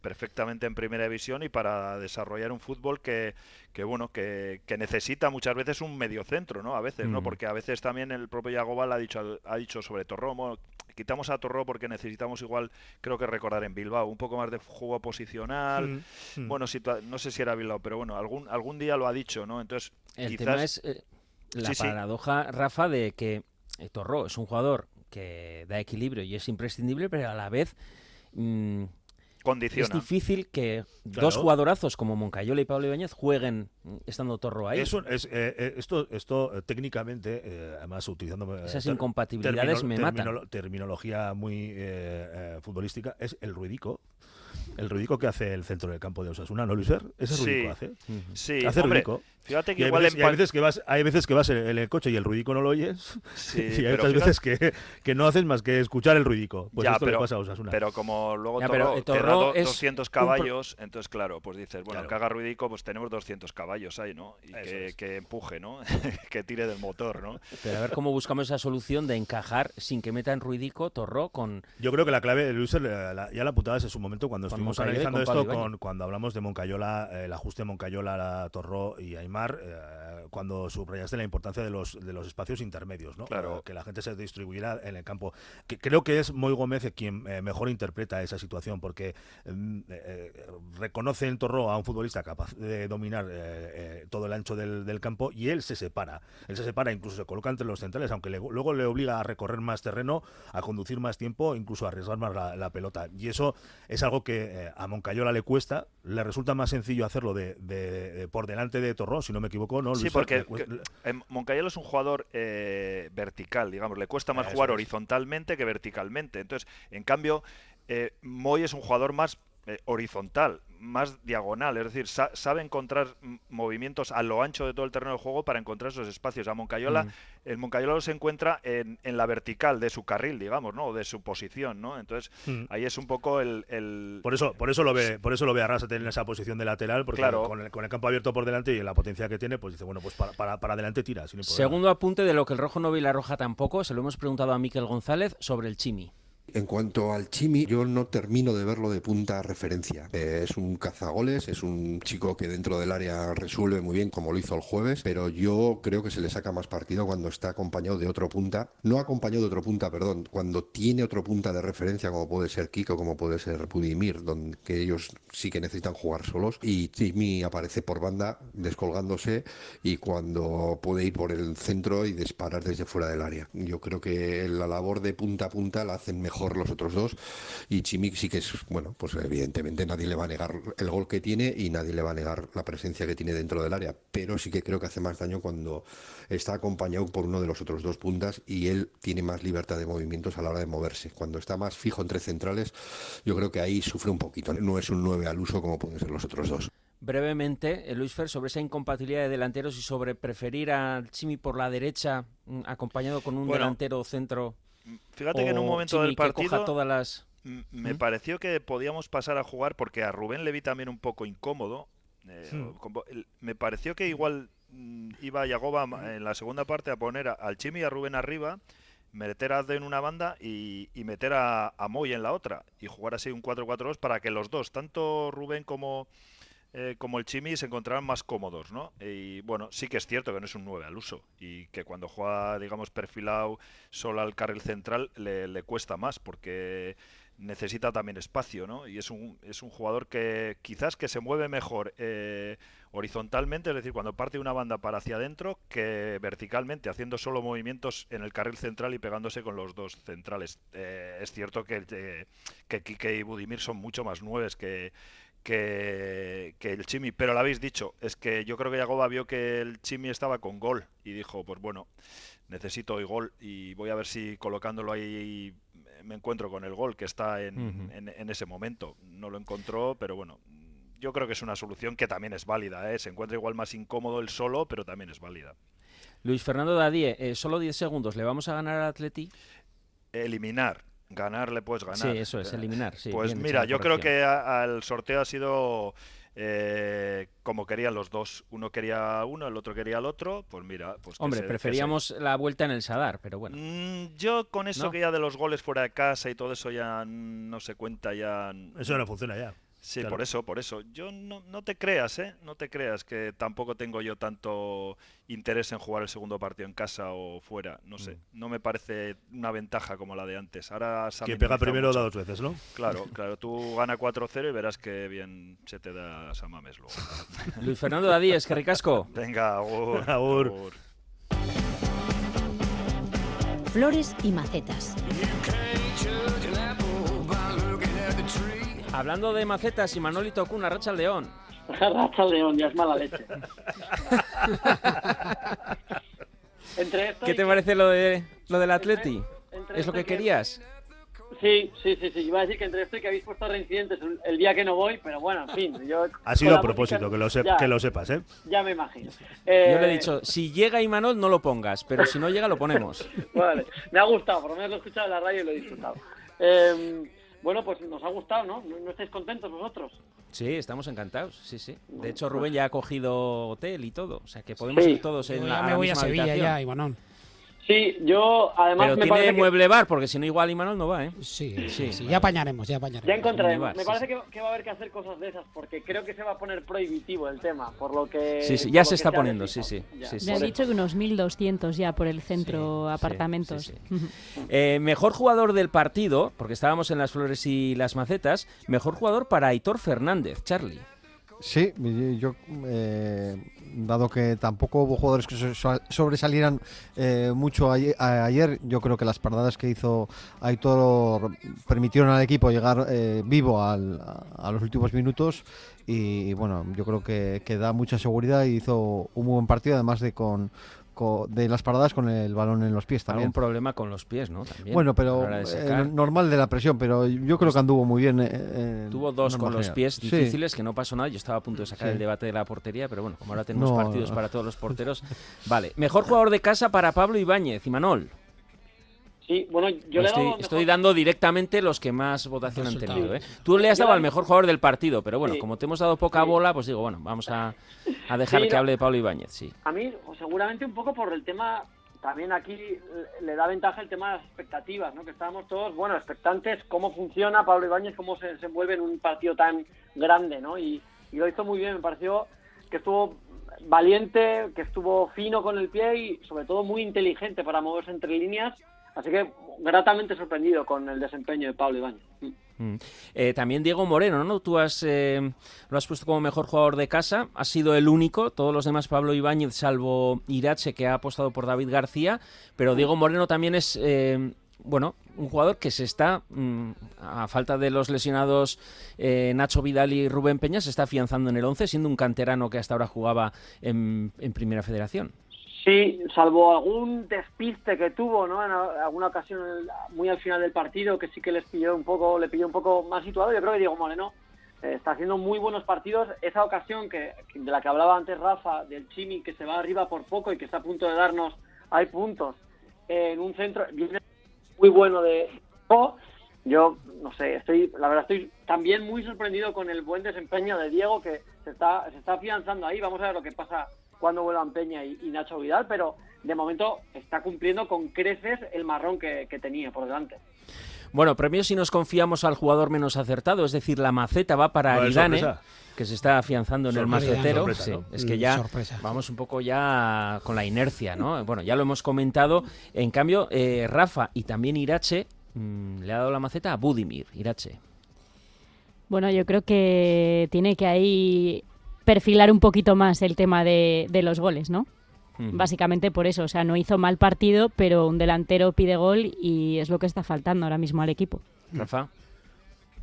perfectamente en primera división y para desarrollar un fútbol que, que bueno, que, que necesita muchas veces un mediocentro, ¿no? A veces, ¿no? Mm. Porque a veces también el propio Yagobal ha dicho, ha dicho sobre Torró, bueno, quitamos a Torró porque necesitamos igual, creo que recordar en Bilbao, un poco más de juego posicional. Mm, mm. Bueno, situa- no sé si era Bilbao, pero bueno, algún, algún día lo ha dicho, ¿no? Entonces, El quizás... tema es eh, la Sí, sí. paradoja, Rafa, de que eh, Torró es un jugador que da equilibrio y es imprescindible, pero a la vez mm, Condiciona. es difícil que Claro. dos jugadorazos como Moncayola y Pablo Ibáñez jueguen estando Torro ahí. Eso es, eh, eh, esto, esto eh, técnicamente, eh, además utilizando Esas ter- incompatibilidades me matan. terminolo- Terminología muy eh, eh, futbolística, es el ruidico. El ruidico que hace el centro del campo de Osasuna, ¿no, Luiser? Ese Sí. ruidico hace. Sí, hace hombre, ruidico. Fíjate que Y hay igual veces, en y hay veces que vas, hay veces que vas en, en el coche y el ruidico no lo oyes. Sí, y hay otras fíjate- veces que, que no haces más que escuchar el ruidico. Pues ya, esto pero, le pasa a Osasuna. pero como luego Ya, Torró, pero, eh, te da Torró do- es 200 un pro- caballos, entonces claro, pues dices, bueno, Claro. que haga ruidico, pues tenemos 200 caballos ahí, ¿no? Y que, que empuje, ¿no? que tire del motor, ¿no? Pero a ver cómo buscamos esa solución de encajar sin que metan ruidico Torró con... Yo creo que la clave, Luis, la- ya la apuntabas en su momento cuando Con estuvimos Moncayola analizando con esto, con, cuando hablamos de Moncayola, eh, el ajuste Moncayola, Torró y Aymar, eh, cuando subrayaste la importancia de los, de los espacios intermedios, ¿no? Claro. Eh, que la gente se distribuyera en el campo. Que creo que es Moy Gómez quien eh, mejor interpreta esa situación, porque mm, reconoce en Torró a un futbolista capaz de dominar todo el ancho del, del campo y él se separa. Él se separa, incluso se coloca entre los centrales, aunque le- luego le obliga a recorrer más terreno, a conducir más tiempo, incluso a arriesgar más la, la pelota. Y eso es algo que a Moncayola le cuesta, le resulta más sencillo hacerlo de, de- de por delante de Torró, si no me equivoco, ¿no? Sí, Luis? porque Le cuesta- que- eh, Moncayola es un jugador eh, vertical, digamos, le cuesta más Eso jugar es. horizontalmente que verticalmente. Entonces, en cambio, eh, Moy es un jugador más eh, horizontal, más diagonal, es decir, sa- sabe encontrar movimientos a lo ancho de todo el terreno de juego para encontrar esos espacios. A Moncayola, Mm. el Moncayola se encuentra en, en la vertical de su carril, digamos, ¿no? O de su posición, ¿no? Entonces, Mm. ahí es un poco el... el- Por eso, por eso lo ve, por eso lo ve a Arrasate en esa posición de lateral, porque Claro. con, el, con el campo abierto por delante y la potencia que tiene, pues dice, bueno, pues para, para, para adelante tira, sin. Segundo apunte de lo que el rojo no ve y la roja tampoco, se lo hemos preguntado a Miquel González sobre el Chimi. En cuanto al Chimi, yo no termino de verlo de punta referencia. Eh, es un cazagoles, es un chico que dentro del área resuelve muy bien, como lo hizo el jueves, pero yo creo que se le saca más partido cuando está acompañado de otro punta. No acompañado de otro punta, perdón, cuando tiene otro punta de referencia, como puede ser Kiko, como puede ser Budimir, donde ellos sí que necesitan jugar solos. Y Chimi aparece por banda, descolgándose, y cuando puede ir por el centro y disparar desde fuera del área. Yo creo que la labor de punta a punta la hacen mejor los otros dos y Chimi sí que es, bueno, pues evidentemente nadie le va a negar el gol que tiene y nadie le va a negar la presencia que tiene dentro del área, pero sí que creo que hace más daño cuando está acompañado por uno de los otros dos puntas y él tiene más libertad de movimientos a la hora de moverse. Cuando está más fijo entre centrales, yo creo que ahí sufre un poquito. No es un 9 al uso como pueden ser los otros dos. Brevemente, eh, Luis Fer, sobre esa incompatibilidad de delanteros y sobre preferir al Chimi por la derecha mm, acompañado con un Bueno, delantero centro. Fíjate que en un momento Chimi del que coja partido todas las... m- me ¿Mm? pareció que podíamos pasar a jugar porque a Rubén le vi también un poco incómodo. eh, me pareció que igual mm, iba Yagoba en la segunda parte a poner al Chimi y a Rubén arriba, meter a Azde en una banda y, y meter a, a Moy en la otra y jugar así un 4-4-2 para que los dos, tanto Rubén como, eh, como el Chimi, se encontraran más cómodos, ¿no? Y bueno, sí que es cierto que no es un 9 al uso y que cuando juega, digamos, perfilado solo al carril central le, le cuesta más porque necesita también espacio, ¿no? Y es un, es un jugador que quizás que se mueve mejor eh, horizontalmente, es decir, cuando parte una banda para hacia adentro, que verticalmente, haciendo solo movimientos en el carril central y pegándose con los dos centrales. Eh, es cierto que, eh, que Kike y Budimir son mucho más nueves que, que, que el Chimi, pero lo habéis dicho, es que yo creo que Yagoba vio que el Chimi estaba con gol y dijo, pues bueno, necesito hoy gol y voy a ver si colocándolo ahí me encuentro con el gol que está en- en ese momento. No lo encontró, pero bueno, yo creo que es una solución que también es válida. ¿eh? Se encuentra igual más incómodo el solo, pero también es válida. Luis Fernando Dadie, eh, solo 10 segundos, ¿le vamos a ganar al Atleti? Eliminar. Ganar le puedes ganar. Sí, eso es, Eh, eliminar, sí, pues mira, yo creo que a- al sorteo ha sido eh, como querían los dos. Uno quería uno, el otro quería el otro. Pues mira, pues Hombre, se- que se- preferíamos la vuelta en el Sadar, pero bueno. Mm, Yo con eso ¿No? que ya de los goles fuera de casa y todo eso ya no se cuenta ya. Eso no funciona ya. Sí, Claro. por eso, por eso. Yo no, no te creas, ¿eh? No te creas que tampoco tengo yo tanto interés en jugar el segundo partido en casa o fuera. No sé, no me parece una ventaja como la de antes. Ahora Quien pega primero da mucho. dos veces, ¿no? Claro, claro. Tú gana 4-0 y verás que bien se te da Samames luego. Luis Fernando Dadíez, que ricasco. Venga, agur. Agur. Flores y macetas. Hablando de macetas y Manolito Cuna, Racha León. Racha al León, ya es mala leche. Entre esto ¿Qué te parece lo de lo del Atleti? entre ¿Es lo que querías? Sí, sí, sí, sí. Iba a decir que entre esto y que habéis puesto reincidentes el- el día que no voy, pero bueno, en fin. Yo, Ha sido a propósito, música- que lo, sep- ya, que lo sepas, ¿eh? Ya me imagino. Yo Eh, le he dicho, si llega Imanol no lo pongas, pero si no llega lo ponemos. Vale, me ha gustado, por lo menos lo he escuchado en la radio y lo he disfrutado. Eh, bueno, pues nos ha gustado, ¿no? ¿No, no estáis contentos vosotros? Sí, estamos encantados, sí, sí. De hecho, Rubén ya ha cogido hotel y todo, o sea que podemos Sí. ir todos en Yo la, ya me voy a Sevilla habitación. ya, Imanol. Sí, yo además Pero me tiene parece que- mueble bar, porque si no igual Imanol no va, ¿eh? Sí, sí, sí, ya apañaremos, ya apañaremos. Ya encontraremos. Me sí, parece que, que va a haber que hacer cosas de esas, porque creo que se va a poner prohibitivo el tema, por lo que... Sí, sí, ya se está poniendo, sí, sí. Me han dicho que unos 1.200 ya por el centro, apartamentos. Eh, mejor jugador del partido, porque estábamos en las flores y las macetas, mejor jugador para Aitor Fernández, Charlie. Sí, yo, eh, dado que tampoco hubo jugadores que so- so- sobresalieran eh, mucho ayer, yo creo que las paradas que hizo Aitor permitieron al equipo llegar eh, vivo al- a, los últimos minutos y, bueno, yo creo que, que da mucha seguridad y hizo un buen partido, además de con- de las paradas con el balón en los pies también. Algún problema con los pies, ¿no? También, Bueno, pero eh, normal de la presión, pero yo creo que anduvo muy bien. eh, eh, Tuvo dos con los general. pies Sí. difíciles, que no pasó nada. Yo estaba a punto de sacar Sí. el debate de la portería, pero bueno, como ahora tenemos No, partidos para todos los porteros. Vale, mejor jugador de casa para Pablo Ibáñez y Manol. Sí, bueno, yo le estoy, dado estoy mejor- dando directamente los que más votación han tenido. ¿eh? Tú le has dado al mejor jugador del partido, pero bueno, Sí. como te hemos dado poca bola, pues digo, bueno, vamos a, a dejar Sí, que no. hable de Pablo Ibáñez, sí. A mí, o seguramente un poco por el tema, también aquí le- le da ventaja el tema de las expectativas, ¿no? Que estábamos todos, bueno, expectantes, cómo funciona Pablo Ibáñez, cómo se desenvuelve en un partido tan grande, ¿no? Y, y lo hizo muy bien, me pareció que estuvo valiente, que estuvo fino con el pie y sobre todo muy inteligente para moverse entre líneas, así que gratamente sorprendido con el desempeño de Pablo Ibáñez. Mm. Eh, también Diego Moreno, ¿no? Tú has, eh, lo has puesto como mejor jugador de casa, has sido el único, todos los demás Pablo Ibáñez, salvo Irache, que ha apostado por David García, pero Diego Moreno también es, eh, bueno, un jugador que se está, mm, a falta de los lesionados eh, Nacho Vidal y Rubén Peña, se está afianzando en el 11, siendo un canterano que hasta ahora jugaba en, en Primera Federación. Sí, salvo algún despiste que tuvo, ¿no? En alguna ocasión muy al final del partido que sí que les pilló un poco, le pilló un poco más situado. Yo creo que Diego Moreno eh, está haciendo muy buenos partidos. Esa ocasión que de la que hablaba antes Rafa del Chimi que se va arriba por poco y que está a punto de darnos hay puntos en un centro muy bueno de yo no sé, estoy la verdad estoy también muy sorprendido con el buen desempeño de Diego que se está se está afianzando ahí. Vamos a ver lo que pasa cuando vuelvan Peña y, y Nacho Vidal, pero de momento está cumpliendo con creces el marrón que, que tenía por delante. Bueno, premio si nos confiamos al jugador menos acertado, es decir, la maceta va para Aridane, sorpresa. que se está afianzando en el macetero. sorpresa, Sí, ¿no? Es que Mm, ya sorpresa. vamos un poco ya con la inercia, ¿no? Bueno, ya lo hemos comentado. En cambio, eh, Rafa y también Irache mm, le ha dado la maceta a Budimir, Irache. Bueno, yo creo que tiene que ahí perfilar un poquito más el tema de, de los goles, ¿no? Básicamente por eso, o sea, no hizo mal partido, pero un delantero pide gol y es lo que está faltando ahora mismo al equipo. Rafa.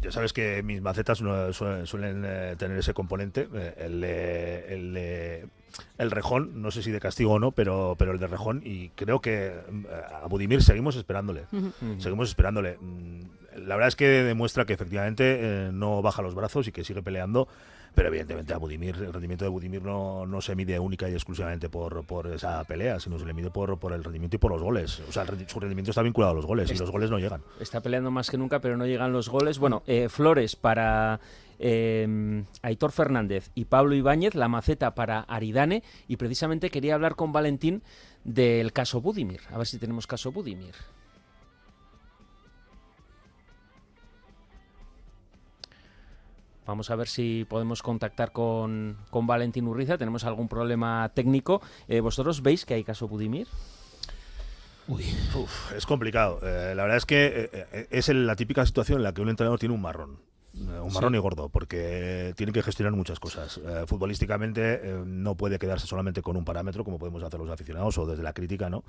Ya sabes que mis macetas no- su- suelen eh, tener ese componente, eh, el, de- el, de- el rejón, no sé si de castigo o no, pero, pero el de rejón, y creo que mm, a Budimir seguimos esperándole. Seguimos esperándole. Mm, La verdad es que demuestra que efectivamente eh, no baja los brazos y que sigue peleando, pero evidentemente a Budimir, el rendimiento de Budimir no, no se mide única y exclusivamente por, por esa pelea, sino se le mide por, por el rendimiento y por los goles. O sea, el su rendimiento está vinculado a los goles y los goles no llegan. Está peleando más que nunca, pero no llegan los goles. Bueno, eh, Flores para eh, Aitor Fernández y Pablo Ibáñez, la maceta para Aridane. Y precisamente quería hablar con Valentín del caso Budimir. A ver si tenemos caso Budimir. Vamos a ver si podemos contactar con, con Valentín Urriza. Tenemos algún problema técnico. Eh, ¿Vosotros veis que hay caso Budimir? Uf, es complicado. Eh, la verdad es que eh, eh, es la típica situación en la que un entrenador tiene un marrón. eh, Un marrón Sí. y gordo, porque tiene que gestionar muchas cosas. Eh, futbolísticamente eh, no puede quedarse solamente con un parámetro, como podemos hacer los aficionados, o desde la crítica, ¿no?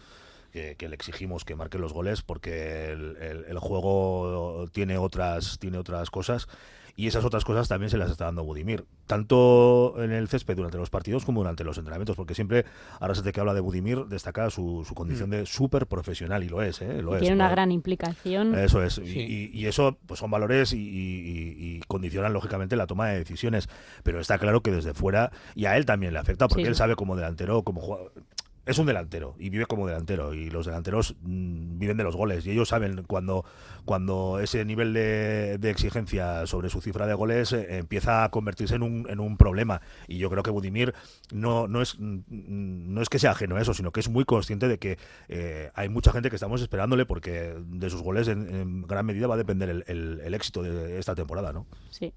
Que, que le exigimos que marque los goles, porque el, el- el juego tiene otras, tiene otras cosas. Y esas otras cosas también se las está dando Budimir, tanto en el césped durante los partidos como durante los entrenamientos, porque siempre, ahora se te que habla de Budimir, destaca su, su condición de súper profesional, y lo es, ¿eh? Lo Y es, tiene una gran implicación. Eso es. y- Sí. Y, y eso pues son valores y, y- y condicionan lógicamente la toma de decisiones. Pero está claro que desde fuera, y a él también le afecta, porque Sí. él sabe como delantero, como jugador. Es un delantero y vive como delantero y los delanteros mm, viven de los goles y ellos saben cuando, cuando ese nivel de, de exigencia sobre su cifra de goles eh, empieza a convertirse en un, en un problema y yo creo que Budimir no, no, es, mm, no es que sea ajeno a eso sino que es muy consciente de que eh, hay mucha gente que estamos esperándole porque de sus goles en, en gran medida va a depender el, el- el éxito de esta temporada ¿no? Sí.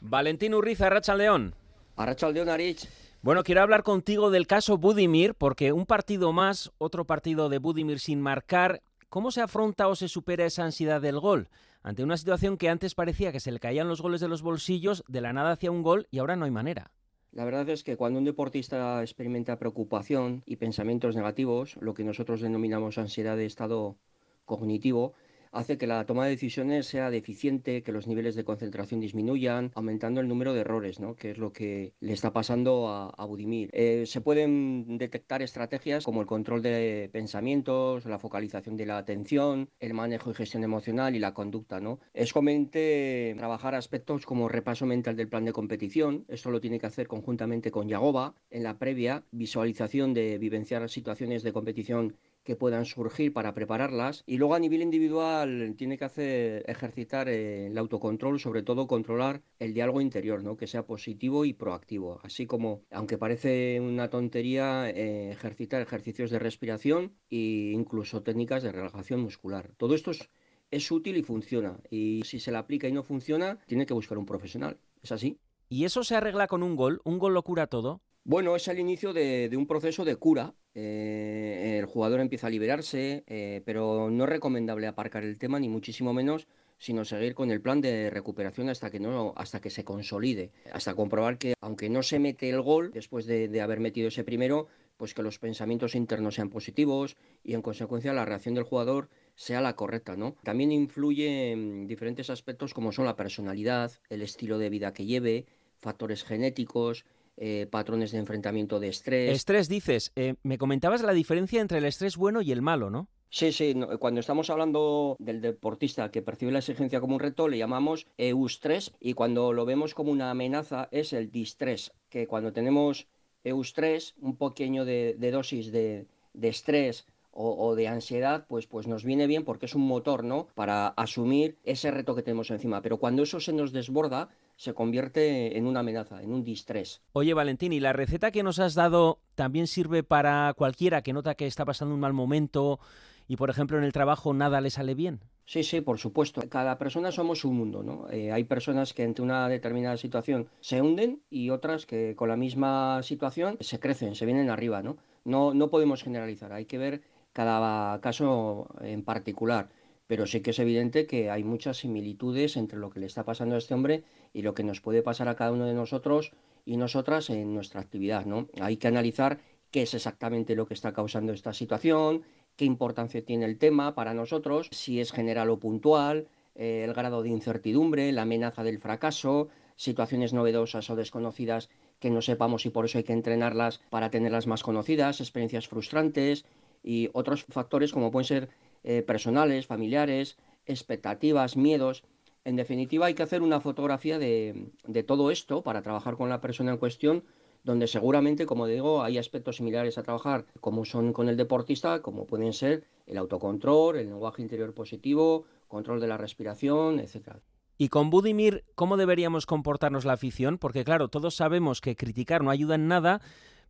Valentín Urriza, Racha León. Arrachaldeón Arich. Bueno, quiero hablar contigo del caso Budimir, porque un partido más, otro partido de Budimir sin marcar, ¿cómo se afronta o se supera esa ansiedad del gol? Ante una situación que antes parecía que se le caían los goles de los bolsillos, de la nada hacia un gol y ahora no hay manera. La verdad es que cuando un deportista experimenta preocupación y pensamientos negativos, lo que nosotros denominamos ansiedad de estado cognitivo, hace que la toma de decisiones sea deficiente, que los niveles de concentración disminuyan, aumentando el número de errores, ¿no? que es lo que le está pasando a, a Budimir. Eh, se pueden detectar estrategias como el control de pensamientos, la focalización de la atención, el manejo y gestión emocional y la conducta. ¿no? Es conveniente trabajar aspectos como repaso mental del plan de competición, esto lo tiene que hacer conjuntamente con Yagoba, en la previa visualización de vivenciar situaciones de competición que puedan surgir para prepararlas. Y luego a nivel individual tiene que hacer ejercitar eh, el autocontrol, sobre todo controlar el diálogo interior, ¿no? que sea positivo y proactivo. Así como, aunque parece una tontería, eh, ejercitar ejercicios de respiración e incluso técnicas de relajación muscular. Todo esto es, es útil y funciona. Y si se le aplica y no funciona, tiene que buscar un profesional. ¿Es así? ¿Y eso se arregla con un gol? ¿Un gol lo cura todo? Bueno, es el inicio de, un proceso de cura. Eh, el jugador empieza a liberarse, eh, pero no es recomendable aparcar el tema, ni muchísimo menos, sino seguir con el plan de recuperación hasta que no, hasta que se consolide, hasta comprobar que aunque no se mete el gol después de, de haber metido ese primero, pues que los pensamientos internos sean positivos y en consecuencia la reacción del jugador sea la correcta, ¿no? También influye en diferentes aspectos como son la personalidad, el estilo de vida que lleve, factores genéticos, eh, patrones de enfrentamiento de estrés. Estrés, dices. Eh, me comentabas la diferencia entre el estrés bueno y el malo, ¿no? Sí, sí, no, cuando estamos hablando del deportista que percibe la exigencia como un reto, le llamamos eustrés y cuando lo vemos como una amenaza es el distrés, que cuando tenemos eustrés, un pequeño de, de dosis de, de estrés o, o de ansiedad, pues, pues nos viene bien porque es un motor, ¿no? Para asumir ese reto que tenemos encima. Pero cuando eso se nos desborda, se convierte en una amenaza, en un distrés. Oye, Valentín, ¿y la receta que nos has dado también sirve para cualquiera que nota que está pasando un mal momento y, por ejemplo, en el trabajo nada le sale bien? Sí, sí, por supuesto. Cada persona somos un mundo, ¿no? Eh, hay personas que ante una determinada situación se hunden y otras que con la misma situación se crecen, se vienen arriba, ¿no? No, no podemos generalizar, hay que ver cada caso en particular. Pero sí que es evidente que hay muchas similitudes entre lo que le está pasando a este hombre y lo que nos puede pasar a cada uno de nosotros y nosotras en nuestra actividad, ¿no? Hay que analizar qué es exactamente lo que está causando esta situación, qué importancia tiene el tema para nosotros, si es general o puntual, eh, el grado de incertidumbre, la amenaza del fracaso, situaciones novedosas o desconocidas que no sepamos y por eso hay que entrenarlas para tenerlas más conocidas, experiencias frustrantes y otros factores como pueden ser eh, personales, familiares, expectativas, miedos. En definitiva, hay que hacer una fotografía de, de todo esto para trabajar con la persona en cuestión donde seguramente, como digo, hay aspectos similares a trabajar, como son con el deportista, como pueden ser el autocontrol, el lenguaje interior positivo, control de la respiración, etcétera. Y con Budimir, ¿cómo deberíamos comportarnos la afición? Porque claro, todos sabemos que criticar no ayuda en nada,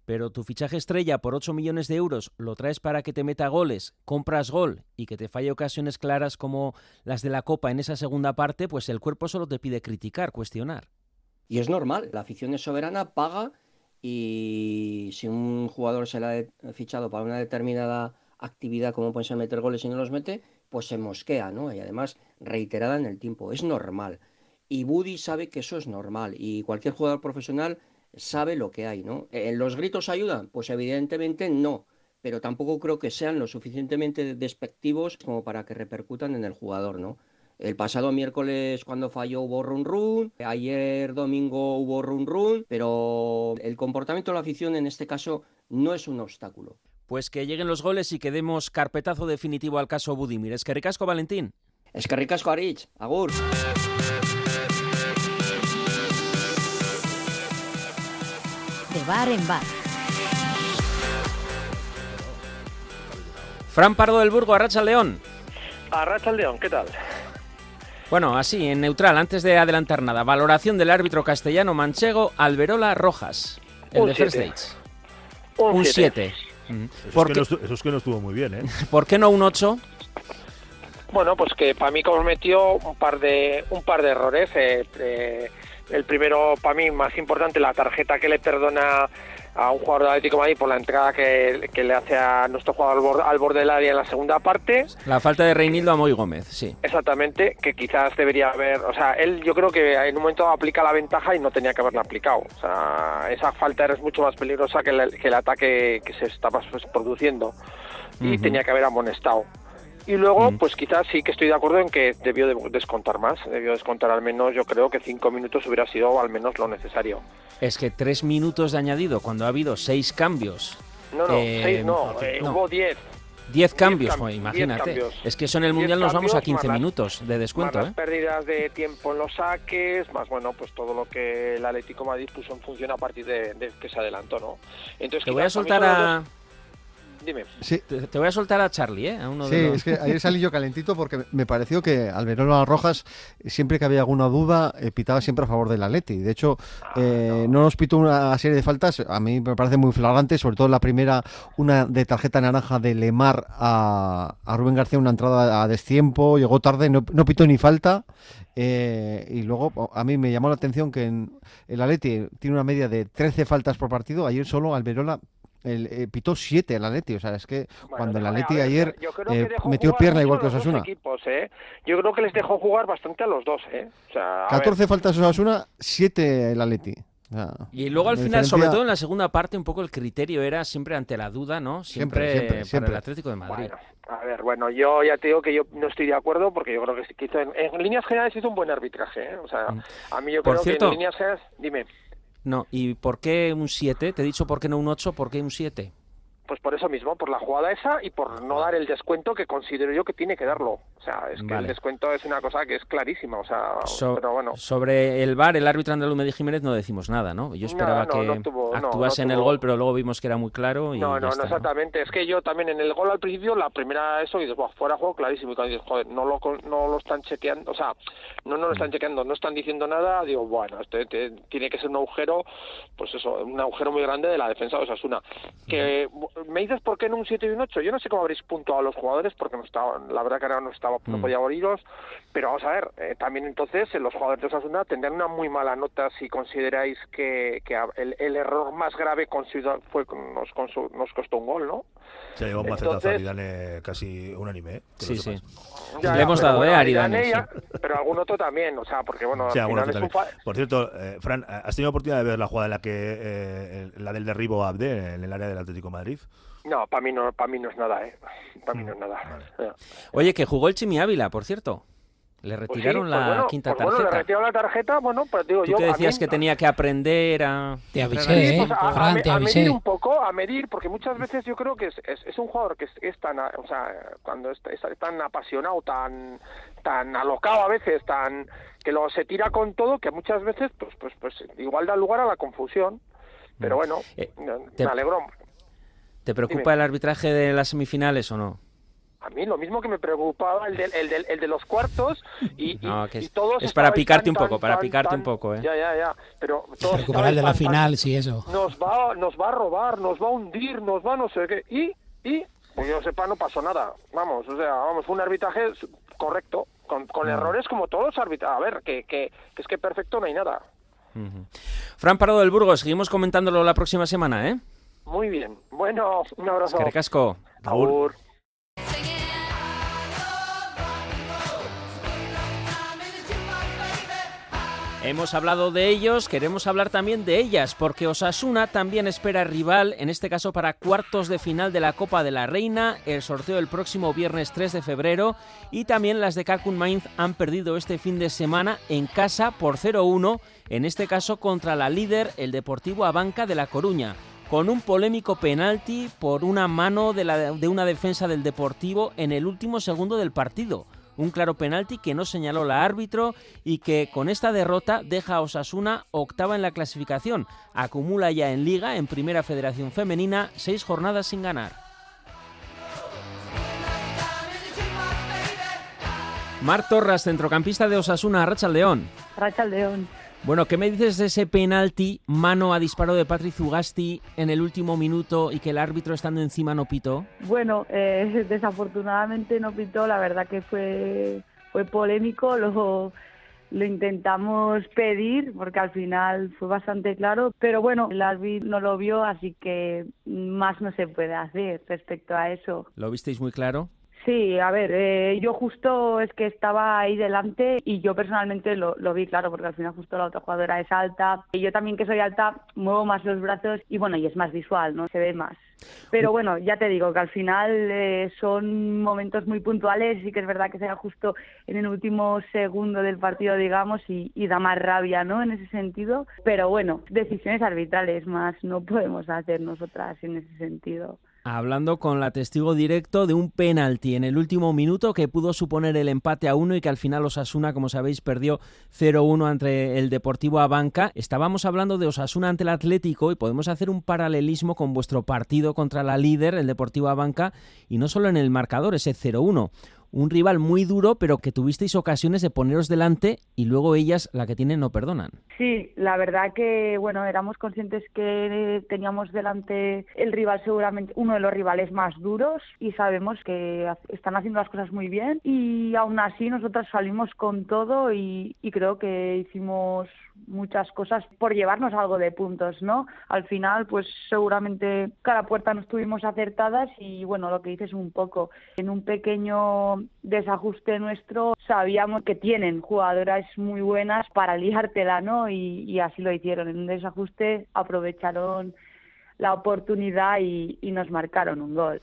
pero tu fichaje estrella por 8 millones de euros lo traes para que te meta goles, compras gol y que te falle ocasiones claras como las de la Copa en esa segunda parte, pues el cuerpo solo te pide criticar, cuestionar. Y es normal, la afición es soberana, paga y si un jugador se la ha fichado para una determinada actividad como puede ser meter goles y no los mete, pues se mosquea, ¿no? Y además reiterada en el tiempo, es normal. Y Buddy sabe que eso es normal y cualquier jugador profesional sabe lo que hay, ¿no? ¿En los gritos ayudan? Pues evidentemente no, pero tampoco creo que sean lo suficientemente despectivos como para que repercutan en el jugador, ¿no? El pasado miércoles cuando falló hubo run run, ayer domingo hubo run run, pero el comportamiento de la afición en este caso no es un obstáculo. Pues que lleguen los goles y que demos carpetazo definitivo al caso Budimir. Es que ricasco, Valentín. Es que ricasco, Arich. Agur. Bar en bar. Fran Pardo del Burgo, Arracha León. Arracha León, ¿qué tal? Bueno, así, en neutral, antes de adelantar nada, valoración del árbitro castellano manchego Alberola Rojas, el Un de First. Dates. Un Un siete. 7. Eso, es que no estu- eso es que no estuvo muy bien, ¿eh? ¿Por qué no un 8? Bueno, pues que para mí cometió un par de un par de errores. eh, eh, el primero, para mí, más importante, la tarjeta que le perdona a un jugador del Atlético de Madrid por la entrada que, que le hace a nuestro jugador al borde, al borde del área en la segunda parte. La falta de Reinildo a Moy Gómez, sí. Exactamente, que quizás debería haber, o sea, él yo creo que en un momento aplica la ventaja y no tenía que haberla aplicado. O sea, esa falta es mucho más peligrosa que el, que el ataque que se estaba pues, produciendo y tenía que haber amonestado. Y luego, pues quizás sí que estoy de acuerdo en que debió de- descontar más, debió descontar al menos, yo creo que cinco minutos hubiera sido al menos lo necesario. Es que tres minutos de añadido cuando ha habido seis cambios. No, no, Eh, seis no, eh, no. hubo diez. Diez cambios, cam- joder, diez imagínate. cambios. Es que eso en el Diez Mundial nos vamos a cambios, 15 más minutos de descuento, más ¿eh? las pérdidas de tiempo en los saques, más bueno, pues todo lo que el Atlético Madrid puso en función a partir de, de que se adelantó, ¿no? Entonces Te voy a soltar los a... Dime. Sí. Te, te voy a soltar a Charlie, ¿eh? A uno Sí, de los... es que ayer salí yo calentito porque me pareció que Alberola Rojas, siempre que había alguna duda, eh, pitaba siempre a favor del Atleti. De hecho, eh, no nos pitó una serie de faltas, a mí me parece muy flagrante, sobre todo la primera, una de tarjeta naranja de Lemar a, a Rubén García, una entrada a destiempo, llegó tarde, no, no pitó ni falta. eh, y luego a mí me llamó la atención que en el Atleti tiene una media de 13 faltas por partido, ayer solo Alberola el, eh, pitó 7 el Atleti, o sea, es que cuando el Atleti ver, ayer eh, metió pierna igual que Osasuna. equipos, ¿eh? Yo creo que les dejó jugar bastante a los dos, ¿eh? O sea, a 14 ver, faltas Osasuna, 7 el Atleti. Y luego al final, sobre todo en la segunda parte, un poco el criterio era siempre ante la duda, ¿no? Siempre, Siempre, siempre, para siempre. el Atlético de Madrid. A ver, bueno, yo ya te digo que yo no estoy de acuerdo porque yo creo que, sí que hizo, en, en líneas generales hizo un buen arbitraje, ¿eh? O sea, a mí yo Por creo que en líneas generales... Dime. No, ¿y por qué un 7? Te he dicho por qué no un 8, ¿por qué un 7? Pues por eso mismo, por la jugada esa y por no dar el descuento que considero yo que tiene que darlo. O sea, es que el descuento es una cosa que es clarísima, o sea, So- pero bueno. Sobre el VAR, el árbitro andaluz Medi Jiménez no decimos nada, ¿no? Yo esperaba No, no, que no tuvo- no, actuase en el gol, pero luego vimos que era muy claro y No, no, no exactamente. Es que yo también en el gol al principio, la primera eso, y "Buah, fuera juego clarísimo. Y cuando dices, joder, no lo, no lo están chequeando, o sea, no, no lo Mm. están chequeando, no están diciendo nada, digo, bueno, este, te- tiene que ser un agujero, pues eso, un agujero muy grande de la defensa de Osasuna. Que me dices por qué en un 7 y un 8, yo no sé cómo habréis puntuado a los jugadores, porque no estaba, la verdad que ahora no estaba, no Mm. podía abrirlos, pero vamos a ver, eh, también entonces eh, los jugadores de Osasuna tendrán una muy mala nota si consideráis que, el, el error más grave fue nos, consu- nos costó un gol, ¿no? Se llevó un macetazo a Aridane casi unánime, ¿eh? Sí, sí. Ya, Le ya, hemos pero dado, bueno, ¿eh? a Aridane, Aridane sí. ya- pero algún otro también, o sea, porque bueno, Sí, al alguno final es un también. fa- Por cierto, eh, Fran, ¿has tenido oportunidad de ver la jugada en la que eh, la del derribo a Abde en el área del Atlético de Madrid? No, para mí no, para mí no es nada, ¿eh? Para Mm. mí no es nada. Ya. Oye, que jugó el Chimi Ávila, por cierto. Le Pues sí, retiraron pues la bueno, quinta pues bueno, le tarjeta. retiraron la tarjeta, bueno, pues digo Tú yo... que a decías mí- que tenía que aprender a... Te avisé, Sí, ¿eh? pues a, a Fran, me- te a avisé. medir un poco, a medir, porque muchas veces yo creo que es, es, es un jugador que es, es tan, a- o sea, cuando es, es tan apasionado, tan tan alocado a veces, tan que lo se tira con todo, que muchas veces, pues pues pues igual da lugar a la confusión. Pero bueno, Eh, me te- alegró. ¿Te preocupa Dime. el arbitraje de las semifinales o no? A mí lo mismo que me preocupaba el de, el de, el de los cuartos y, No, que y es, todos es para picarte tan, un poco, tan, para tan, picarte tan- un poco, ¿eh? Ya, ya, ya. Pero todos Recuperar el de la final, sí, eso. nos va, nos va a robar, nos va a hundir, nos va no sé qué. Y, y, pues yo sepa, no pasó nada. Vamos, o sea, vamos, fue un arbitraje correcto, con, con errores como todos los arbitrajes. A ver, que, que, que es que perfecto no hay nada. Fran Parado del Burgos, seguimos comentándolo la próxima semana, ¿eh? Muy bien. Bueno, un abrazo. Que recasco. Agur. Hemos hablado de ellos, queremos hablar también de ellas, porque Osasuna también espera rival, en este caso para cuartos de final de la Copa de la Reina, el sorteo el próximo viernes 3 de febrero, y también las de Calcun Mainz han perdido este fin de semana en casa por 0-1, en este caso contra la líder, el Deportivo Abanca de La Coruña, con un polémico penalti por una mano de, una defensa del Deportivo en el último segundo del partido. Un claro penalti que no señaló la árbitro y que con esta derrota deja a Osasuna octava en la clasificación. Acumula ya en liga, en Primera Federación Femenina, seis jornadas sin ganar. Mar Torras, centrocampista de Osasuna, Racha León. Racha León. Bueno, ¿qué me dices de ese penalti, mano a disparo de Patrick Zugasti en el último minuto y que el árbitro estando encima no pitó? Bueno, eh, desafortunadamente no pitó, la verdad que fue, fue polémico, lo, lo intentamos pedir porque al final fue bastante claro, pero bueno, el árbitro no lo vio, así que más no se puede hacer respecto a eso. ¿Lo visteis muy claro? Sí, a ver, eh, yo justo es que estaba ahí delante y yo personalmente lo, lo vi claro porque al final justo la otra jugadora es alta y yo también que soy alta muevo más los brazos y bueno, y es más visual, ¿no? Se ve más. Pero bueno, ya te digo que al final eh, son momentos muy puntuales y que es verdad que sea justo en el último segundo del partido, digamos, y, y da más rabia, ¿no? En ese sentido. Pero bueno, decisiones arbitrales más no podemos hacer nosotras en ese sentido. Hablando con la testigo directo de un penalti en el último minuto que pudo suponer el empate a uno y que al final Osasuna, como sabéis, perdió 0-1 ante el Deportivo Abanca. Estábamos hablando de Osasuna ante el Atlético y podemos hacer un paralelismo con vuestro partido contra la líder, el Deportivo Abanca, y no solo en el marcador, ese 0-1 un rival muy duro, pero que tuvisteis ocasiones de poneros delante y luego ellas, la que tienen, no perdonan. Sí, la verdad que, bueno, éramos conscientes que teníamos delante el rival seguramente uno de los rivales más duros y sabemos que están haciendo las cosas muy bien y aún así nosotras salimos con todo y, y creo que hicimos muchas cosas por llevarnos algo de puntos, ¿no? Al final, pues seguramente cada puerta no estuvimos acertadas y bueno, lo que dices un poco, en un pequeño desajuste nuestro sabíamos que tienen jugadoras muy buenas para liártela, ¿no? Y, y así lo hicieron. En un desajuste aprovecharon la oportunidad y, y nos marcaron un gol.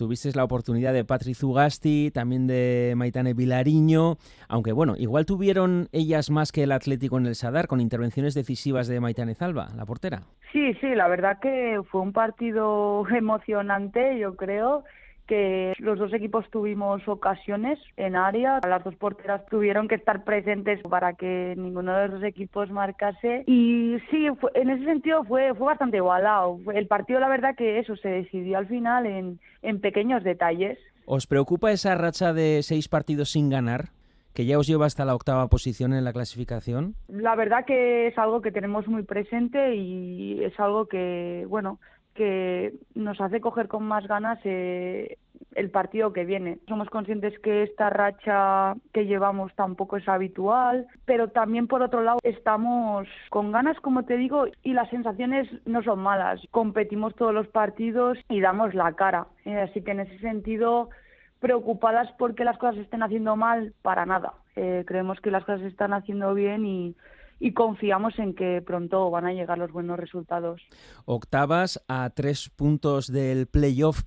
Tuvisteis la oportunidad de Patrick Zugasti, también de Maitane Vilariño, aunque bueno, igual tuvieron ellas más que el Atlético en el Sadar, con intervenciones decisivas de Maitane Zalba, la portera. Sí, sí, la verdad que fue un partido emocionante, yo creo que los dos equipos tuvimos ocasiones en área, las dos porteras tuvieron que estar presentes para que ninguno de los dos equipos marcase y sí, fue- en ese sentido fue, fue bastante igualado. El partido la verdad que eso se decidió al final en, en pequeños detalles. ¿Os preocupa esa racha de seis partidos sin ganar, que ya os lleva hasta la octava posición en la clasificación? La verdad que es algo que tenemos muy presente y es algo que, bueno, que nos hace coger con más ganas eh, el partido que viene. Somos conscientes que esta racha que llevamos tampoco es habitual, pero también por otro lado estamos con ganas, como te digo, y las sensaciones no son malas. Competimos todos los partidos y damos la cara. Eh, así que en ese sentido preocupadas porque las cosas se estén haciendo mal, para nada. Eh, creemos que las cosas se están haciendo bien y, y confiamos en que pronto van a llegar los buenos resultados. Octavas a tres puntos del playoff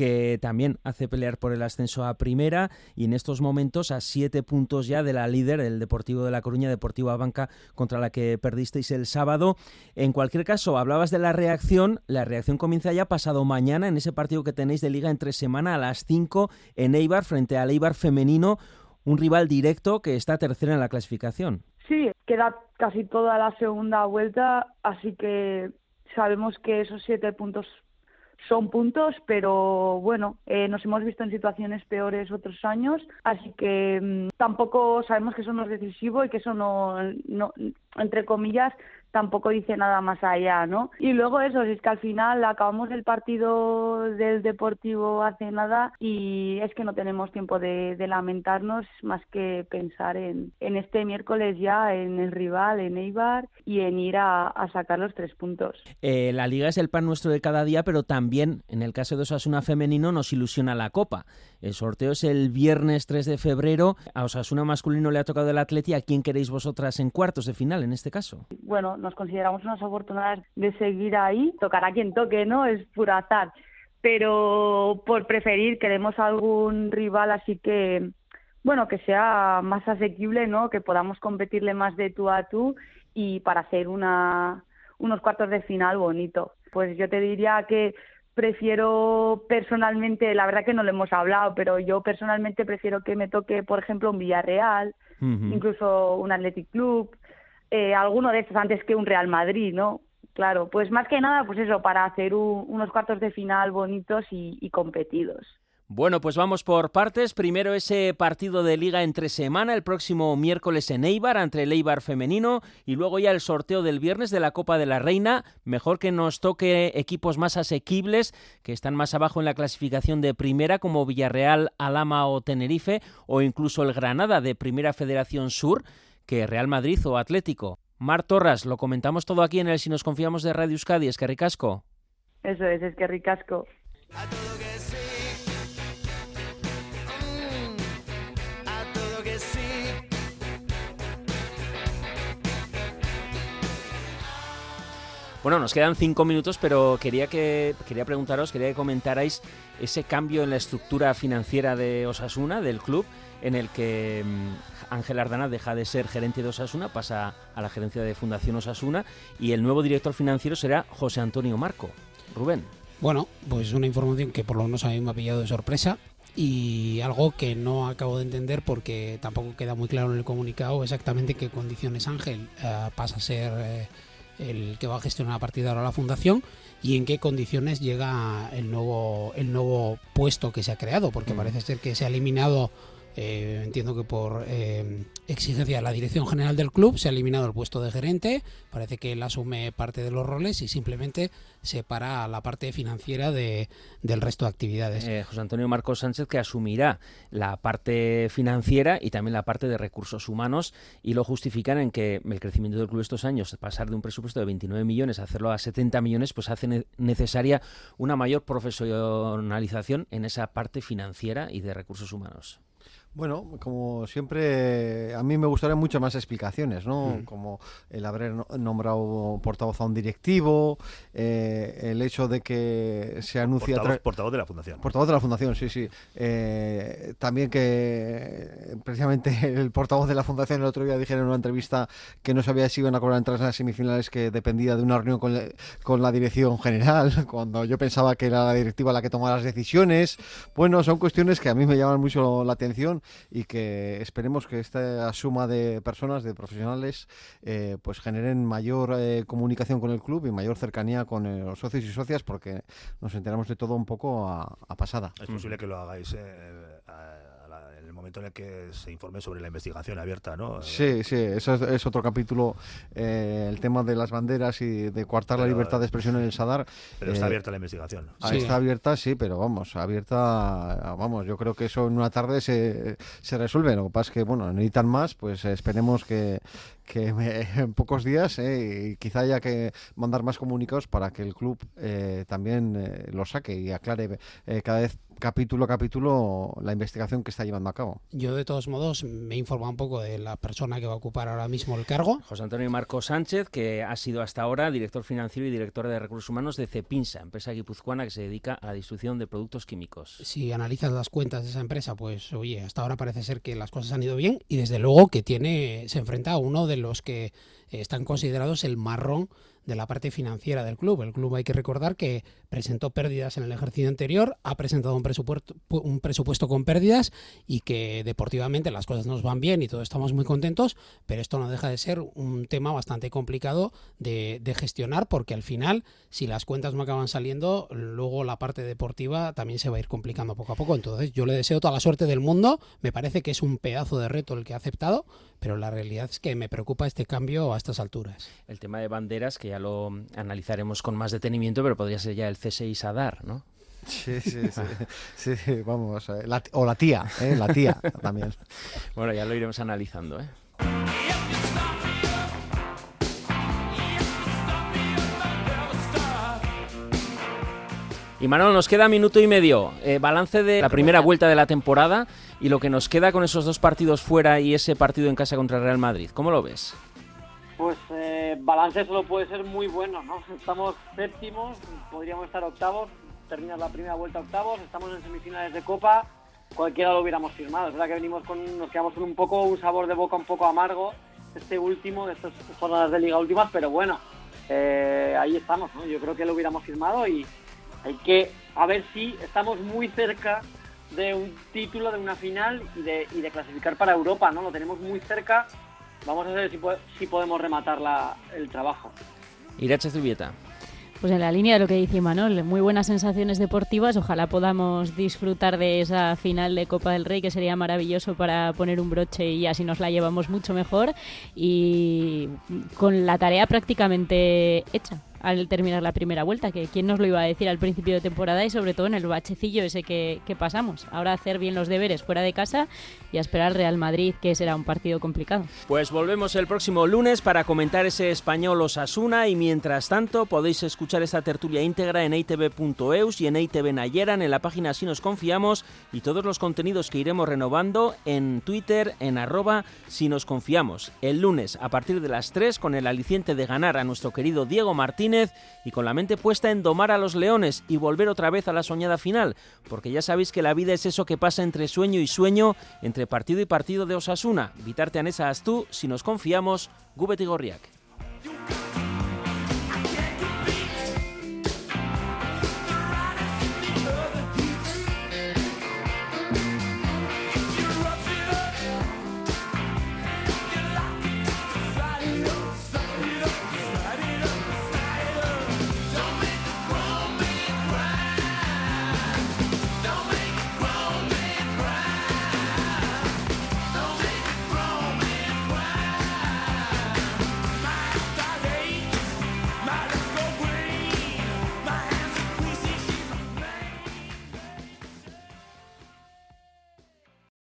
que también hace pelear por el ascenso a primera y en estos momentos a siete puntos ya de la líder, el Deportivo de La Coruña, Deportivo Abanca, contra la que perdisteis el sábado. En cualquier caso, hablabas de la reacción, la reacción comienza ya pasado mañana en ese partido que tenéis de liga entre semana a las 5 en Eibar frente al Eibar femenino, un rival directo que está tercera en la clasificación. Sí, queda casi toda la segunda vuelta, así que sabemos que esos siete puntos son puntos, pero bueno, eh, nos hemos visto en situaciones peores otros años, así que mm, tampoco sabemos que eso no es decisivo y que eso no, no entre comillas, tampoco dice nada más allá, ¿no? Y luego eso, si es que al final acabamos el partido del Deportivo hace nada y es que no tenemos tiempo de, lamentarnos más que pensar en, en, este miércoles ya, en el rival, en Eibar y en ir a, a sacar los tres puntos. Eh, la liga es el pan nuestro de cada día, pero también en el caso de Osasuna femenino nos ilusiona la Copa. El sorteo es el viernes 3 de febrero. A Osasuna masculino le ha tocado el Atleti. ¿A quién queréis vosotras en cuartos de final en este caso? Bueno, nos consideramos unas afortunadas de seguir ahí. Tocará quien toque, ¿no? Es puro azar. Pero por preferir queremos algún rival así que, bueno, que sea más asequible, ¿no? Que podamos competirle más de tú a tú y para hacer una, unos cuartos de final bonito. Pues yo te diría que prefiero personalmente, la verdad que no lo hemos hablado, pero yo personalmente prefiero que me toque, por ejemplo, un Villarreal, uh -huh. incluso un Athletic Club, eh, alguno de estos antes que un Real Madrid, ¿no? Claro, pues más que nada, pues eso, para hacer un, unos cuartos de final bonitos y, y competidos. Bueno, pues vamos por partes. Primero ese partido de liga entre semana, el próximo miércoles en Eibar, entre el Eibar femenino, y luego ya el sorteo del viernes de la Copa de la Reina. Mejor que nos toque equipos más asequibles, que están más abajo en la clasificación de primera, como Villarreal, Alama o Tenerife, o incluso el Granada de Primera Federación Sur, que Real Madrid o Atlético. Mar Torras, lo comentamos todo aquí en el Si nos confiamos de Radio Euskadi, es que ricasco. Eso es, es que ricasco. Bueno, nos quedan cinco minutos, pero quería que quería preguntaros, quería que comentarais ese cambio en la estructura financiera de Osasuna, del club, en el que Ángel Ardana deja de ser gerente de Osasuna, pasa a la gerencia de Fundación Osasuna y el nuevo director financiero será José Antonio Marco. Rubén. Bueno, pues una información que por lo menos a mí me ha pillado de sorpresa y algo que no acabo de entender porque tampoco queda muy claro en el comunicado exactamente qué condiciones Ángel uh, pasa a ser eh, el que va a gestionar a partir de ahora la fundación y en qué condiciones llega el nuevo el nuevo puesto que se ha creado porque mm. parece ser que se ha eliminado eh, entiendo que por eh, exigencia de la dirección general del club se ha eliminado el puesto de gerente, parece que él asume parte de los roles y simplemente separa la parte financiera de, del resto de actividades. Eh, José Antonio Marcos Sánchez que asumirá la parte financiera y también la parte de recursos humanos y lo justifican en que el crecimiento del club estos años, pasar de un presupuesto de 29 millones a hacerlo a 70 millones, pues hace ne necesaria una mayor profesionalización en esa parte financiera y de recursos humanos. Bueno, como siempre, a mí me gustarían muchas más explicaciones, ¿no? Mm. Como el haber nombrado portavoz a un directivo, eh, el hecho de que se anuncia... Portavoz, portavoz, de la Fundación. Portavoz de la Fundación, sí, sí. Eh, también que precisamente el portavoz de la Fundación el otro día dijeron en una entrevista que no sabía si iban a cobrar entradas en las semifinales, que dependía de una reunión con, la, con la dirección general, cuando yo pensaba que era la directiva la que tomaba las decisiones. Bueno, son cuestiones que a mí me llaman mucho la atención y que esperemos que esta suma de personas, de profesionales, eh, pues generen mayor eh, comunicación con el club y mayor cercanía con eh, los socios y socias porque nos enteramos de todo un poco a, a pasada. Es posible que lo hagáis el momento en el que se informe sobre la investigación abierta, ¿no? Sí, sí, eso es, es otro capítulo, el tema de las banderas y de coartar pero, la libertad de expresión en el Sadar. Pero está abierta la investigación. Sí. Está abierta, sí, pero vamos, abierta, vamos, yo creo que eso en una tarde se se resuelve. Lo que pasa es que, bueno, necesitan más, pues esperemos que, que me, en pocos días eh, y quizá haya que mandar más comunicados para que el club eh, también eh, lo saque y aclare eh, cada vez capítulo a capítulo la investigación que está llevando a cabo. Yo de todos modos me informa un poco de la persona que va a ocupar ahora mismo el cargo. José Antonio Marco Sánchez, que ha sido hasta ahora director financiero y director de recursos humanos de Cepinsa, empresa guipuzcoana que se dedica a la distribución de productos químicos. Si analizas las cuentas de esa empresa, pues oye, hasta ahora parece ser que las cosas han ido bien y desde luego que tiene se enfrenta a uno de los que están considerados el marrón de la parte financiera del club. El club hay que recordar que presentó pérdidas en el ejercicio anterior, ha presentado un presupuesto, un presupuesto con pérdidas y que deportivamente las cosas nos van bien y todos estamos muy contentos, pero esto no deja de ser un tema bastante complicado de, de gestionar porque al final, si las cuentas no acaban saliendo, luego la parte deportiva también se va a ir complicando poco a poco. Entonces yo le deseo toda la suerte del mundo, me parece que es un pedazo de reto el que ha aceptado, pero la realidad es que me preocupa este cambio a estas alturas. El tema de banderas, que ya lo analizaremos con más detenimiento, pero podría ser ya el C6 Sadar, ¿no? Sí, sí, sí, sí, vamos, eh, la- o la tía, ¿eh? la tía también. Bueno, ya lo iremos analizando, ¿eh? Y Manuel, nos queda minuto y medio. Eh, balance de la primera vuelta de la temporada y lo que nos queda con esos dos partidos fuera y ese partido en casa contra Real Madrid. ¿Cómo lo ves? Pues eh, balance solo puede ser muy bueno, ¿no? Estamos séptimos, podríamos estar octavos, terminar la primera vuelta octavos, estamos en semifinales de Copa, cualquiera lo hubiéramos firmado. Es verdad que venimos con, nos quedamos con un poco un sabor de boca un poco amargo este último, de estas jornadas de liga últimas, pero bueno, eh, ahí estamos, ¿no? Yo creo que lo hubiéramos firmado y hay que a ver si estamos muy cerca de un título, de una final y de, y de clasificar para Europa, ¿no? Lo tenemos muy cerca. Vamos a ver si, po- si podemos rematar la- el trabajo. Irache Zubieta. Pues en la línea de lo que dice Manol, muy buenas sensaciones deportivas. Ojalá podamos disfrutar de esa final de Copa del Rey, que sería maravilloso para poner un broche y así nos la llevamos mucho mejor. Y con la tarea prácticamente hecha al terminar la primera vuelta, que quién nos lo iba a decir al principio de temporada y sobre todo en el bachecillo ese que, que pasamos. Ahora hacer bien los deberes fuera de casa y a esperar al Real Madrid, que será un partido complicado. Pues volvemos el próximo lunes para comentar ese español Osasuna y mientras tanto podéis escuchar esta tertulia íntegra en itv.eus y en ITV Nayeran en la página Si nos confiamos y todos los contenidos que iremos renovando en Twitter en arroba Si nos confiamos. El lunes a partir de las 3 con el aliciente de ganar a nuestro querido Diego Y con la mente puesta en domar a los leones y volver otra vez a la soñada final, porque ya sabéis que la vida es eso que pasa entre sueño y sueño, entre partido y partido de Osasuna. Vitarte Anesa Astú, si nos confiamos, Gubet Gorriak.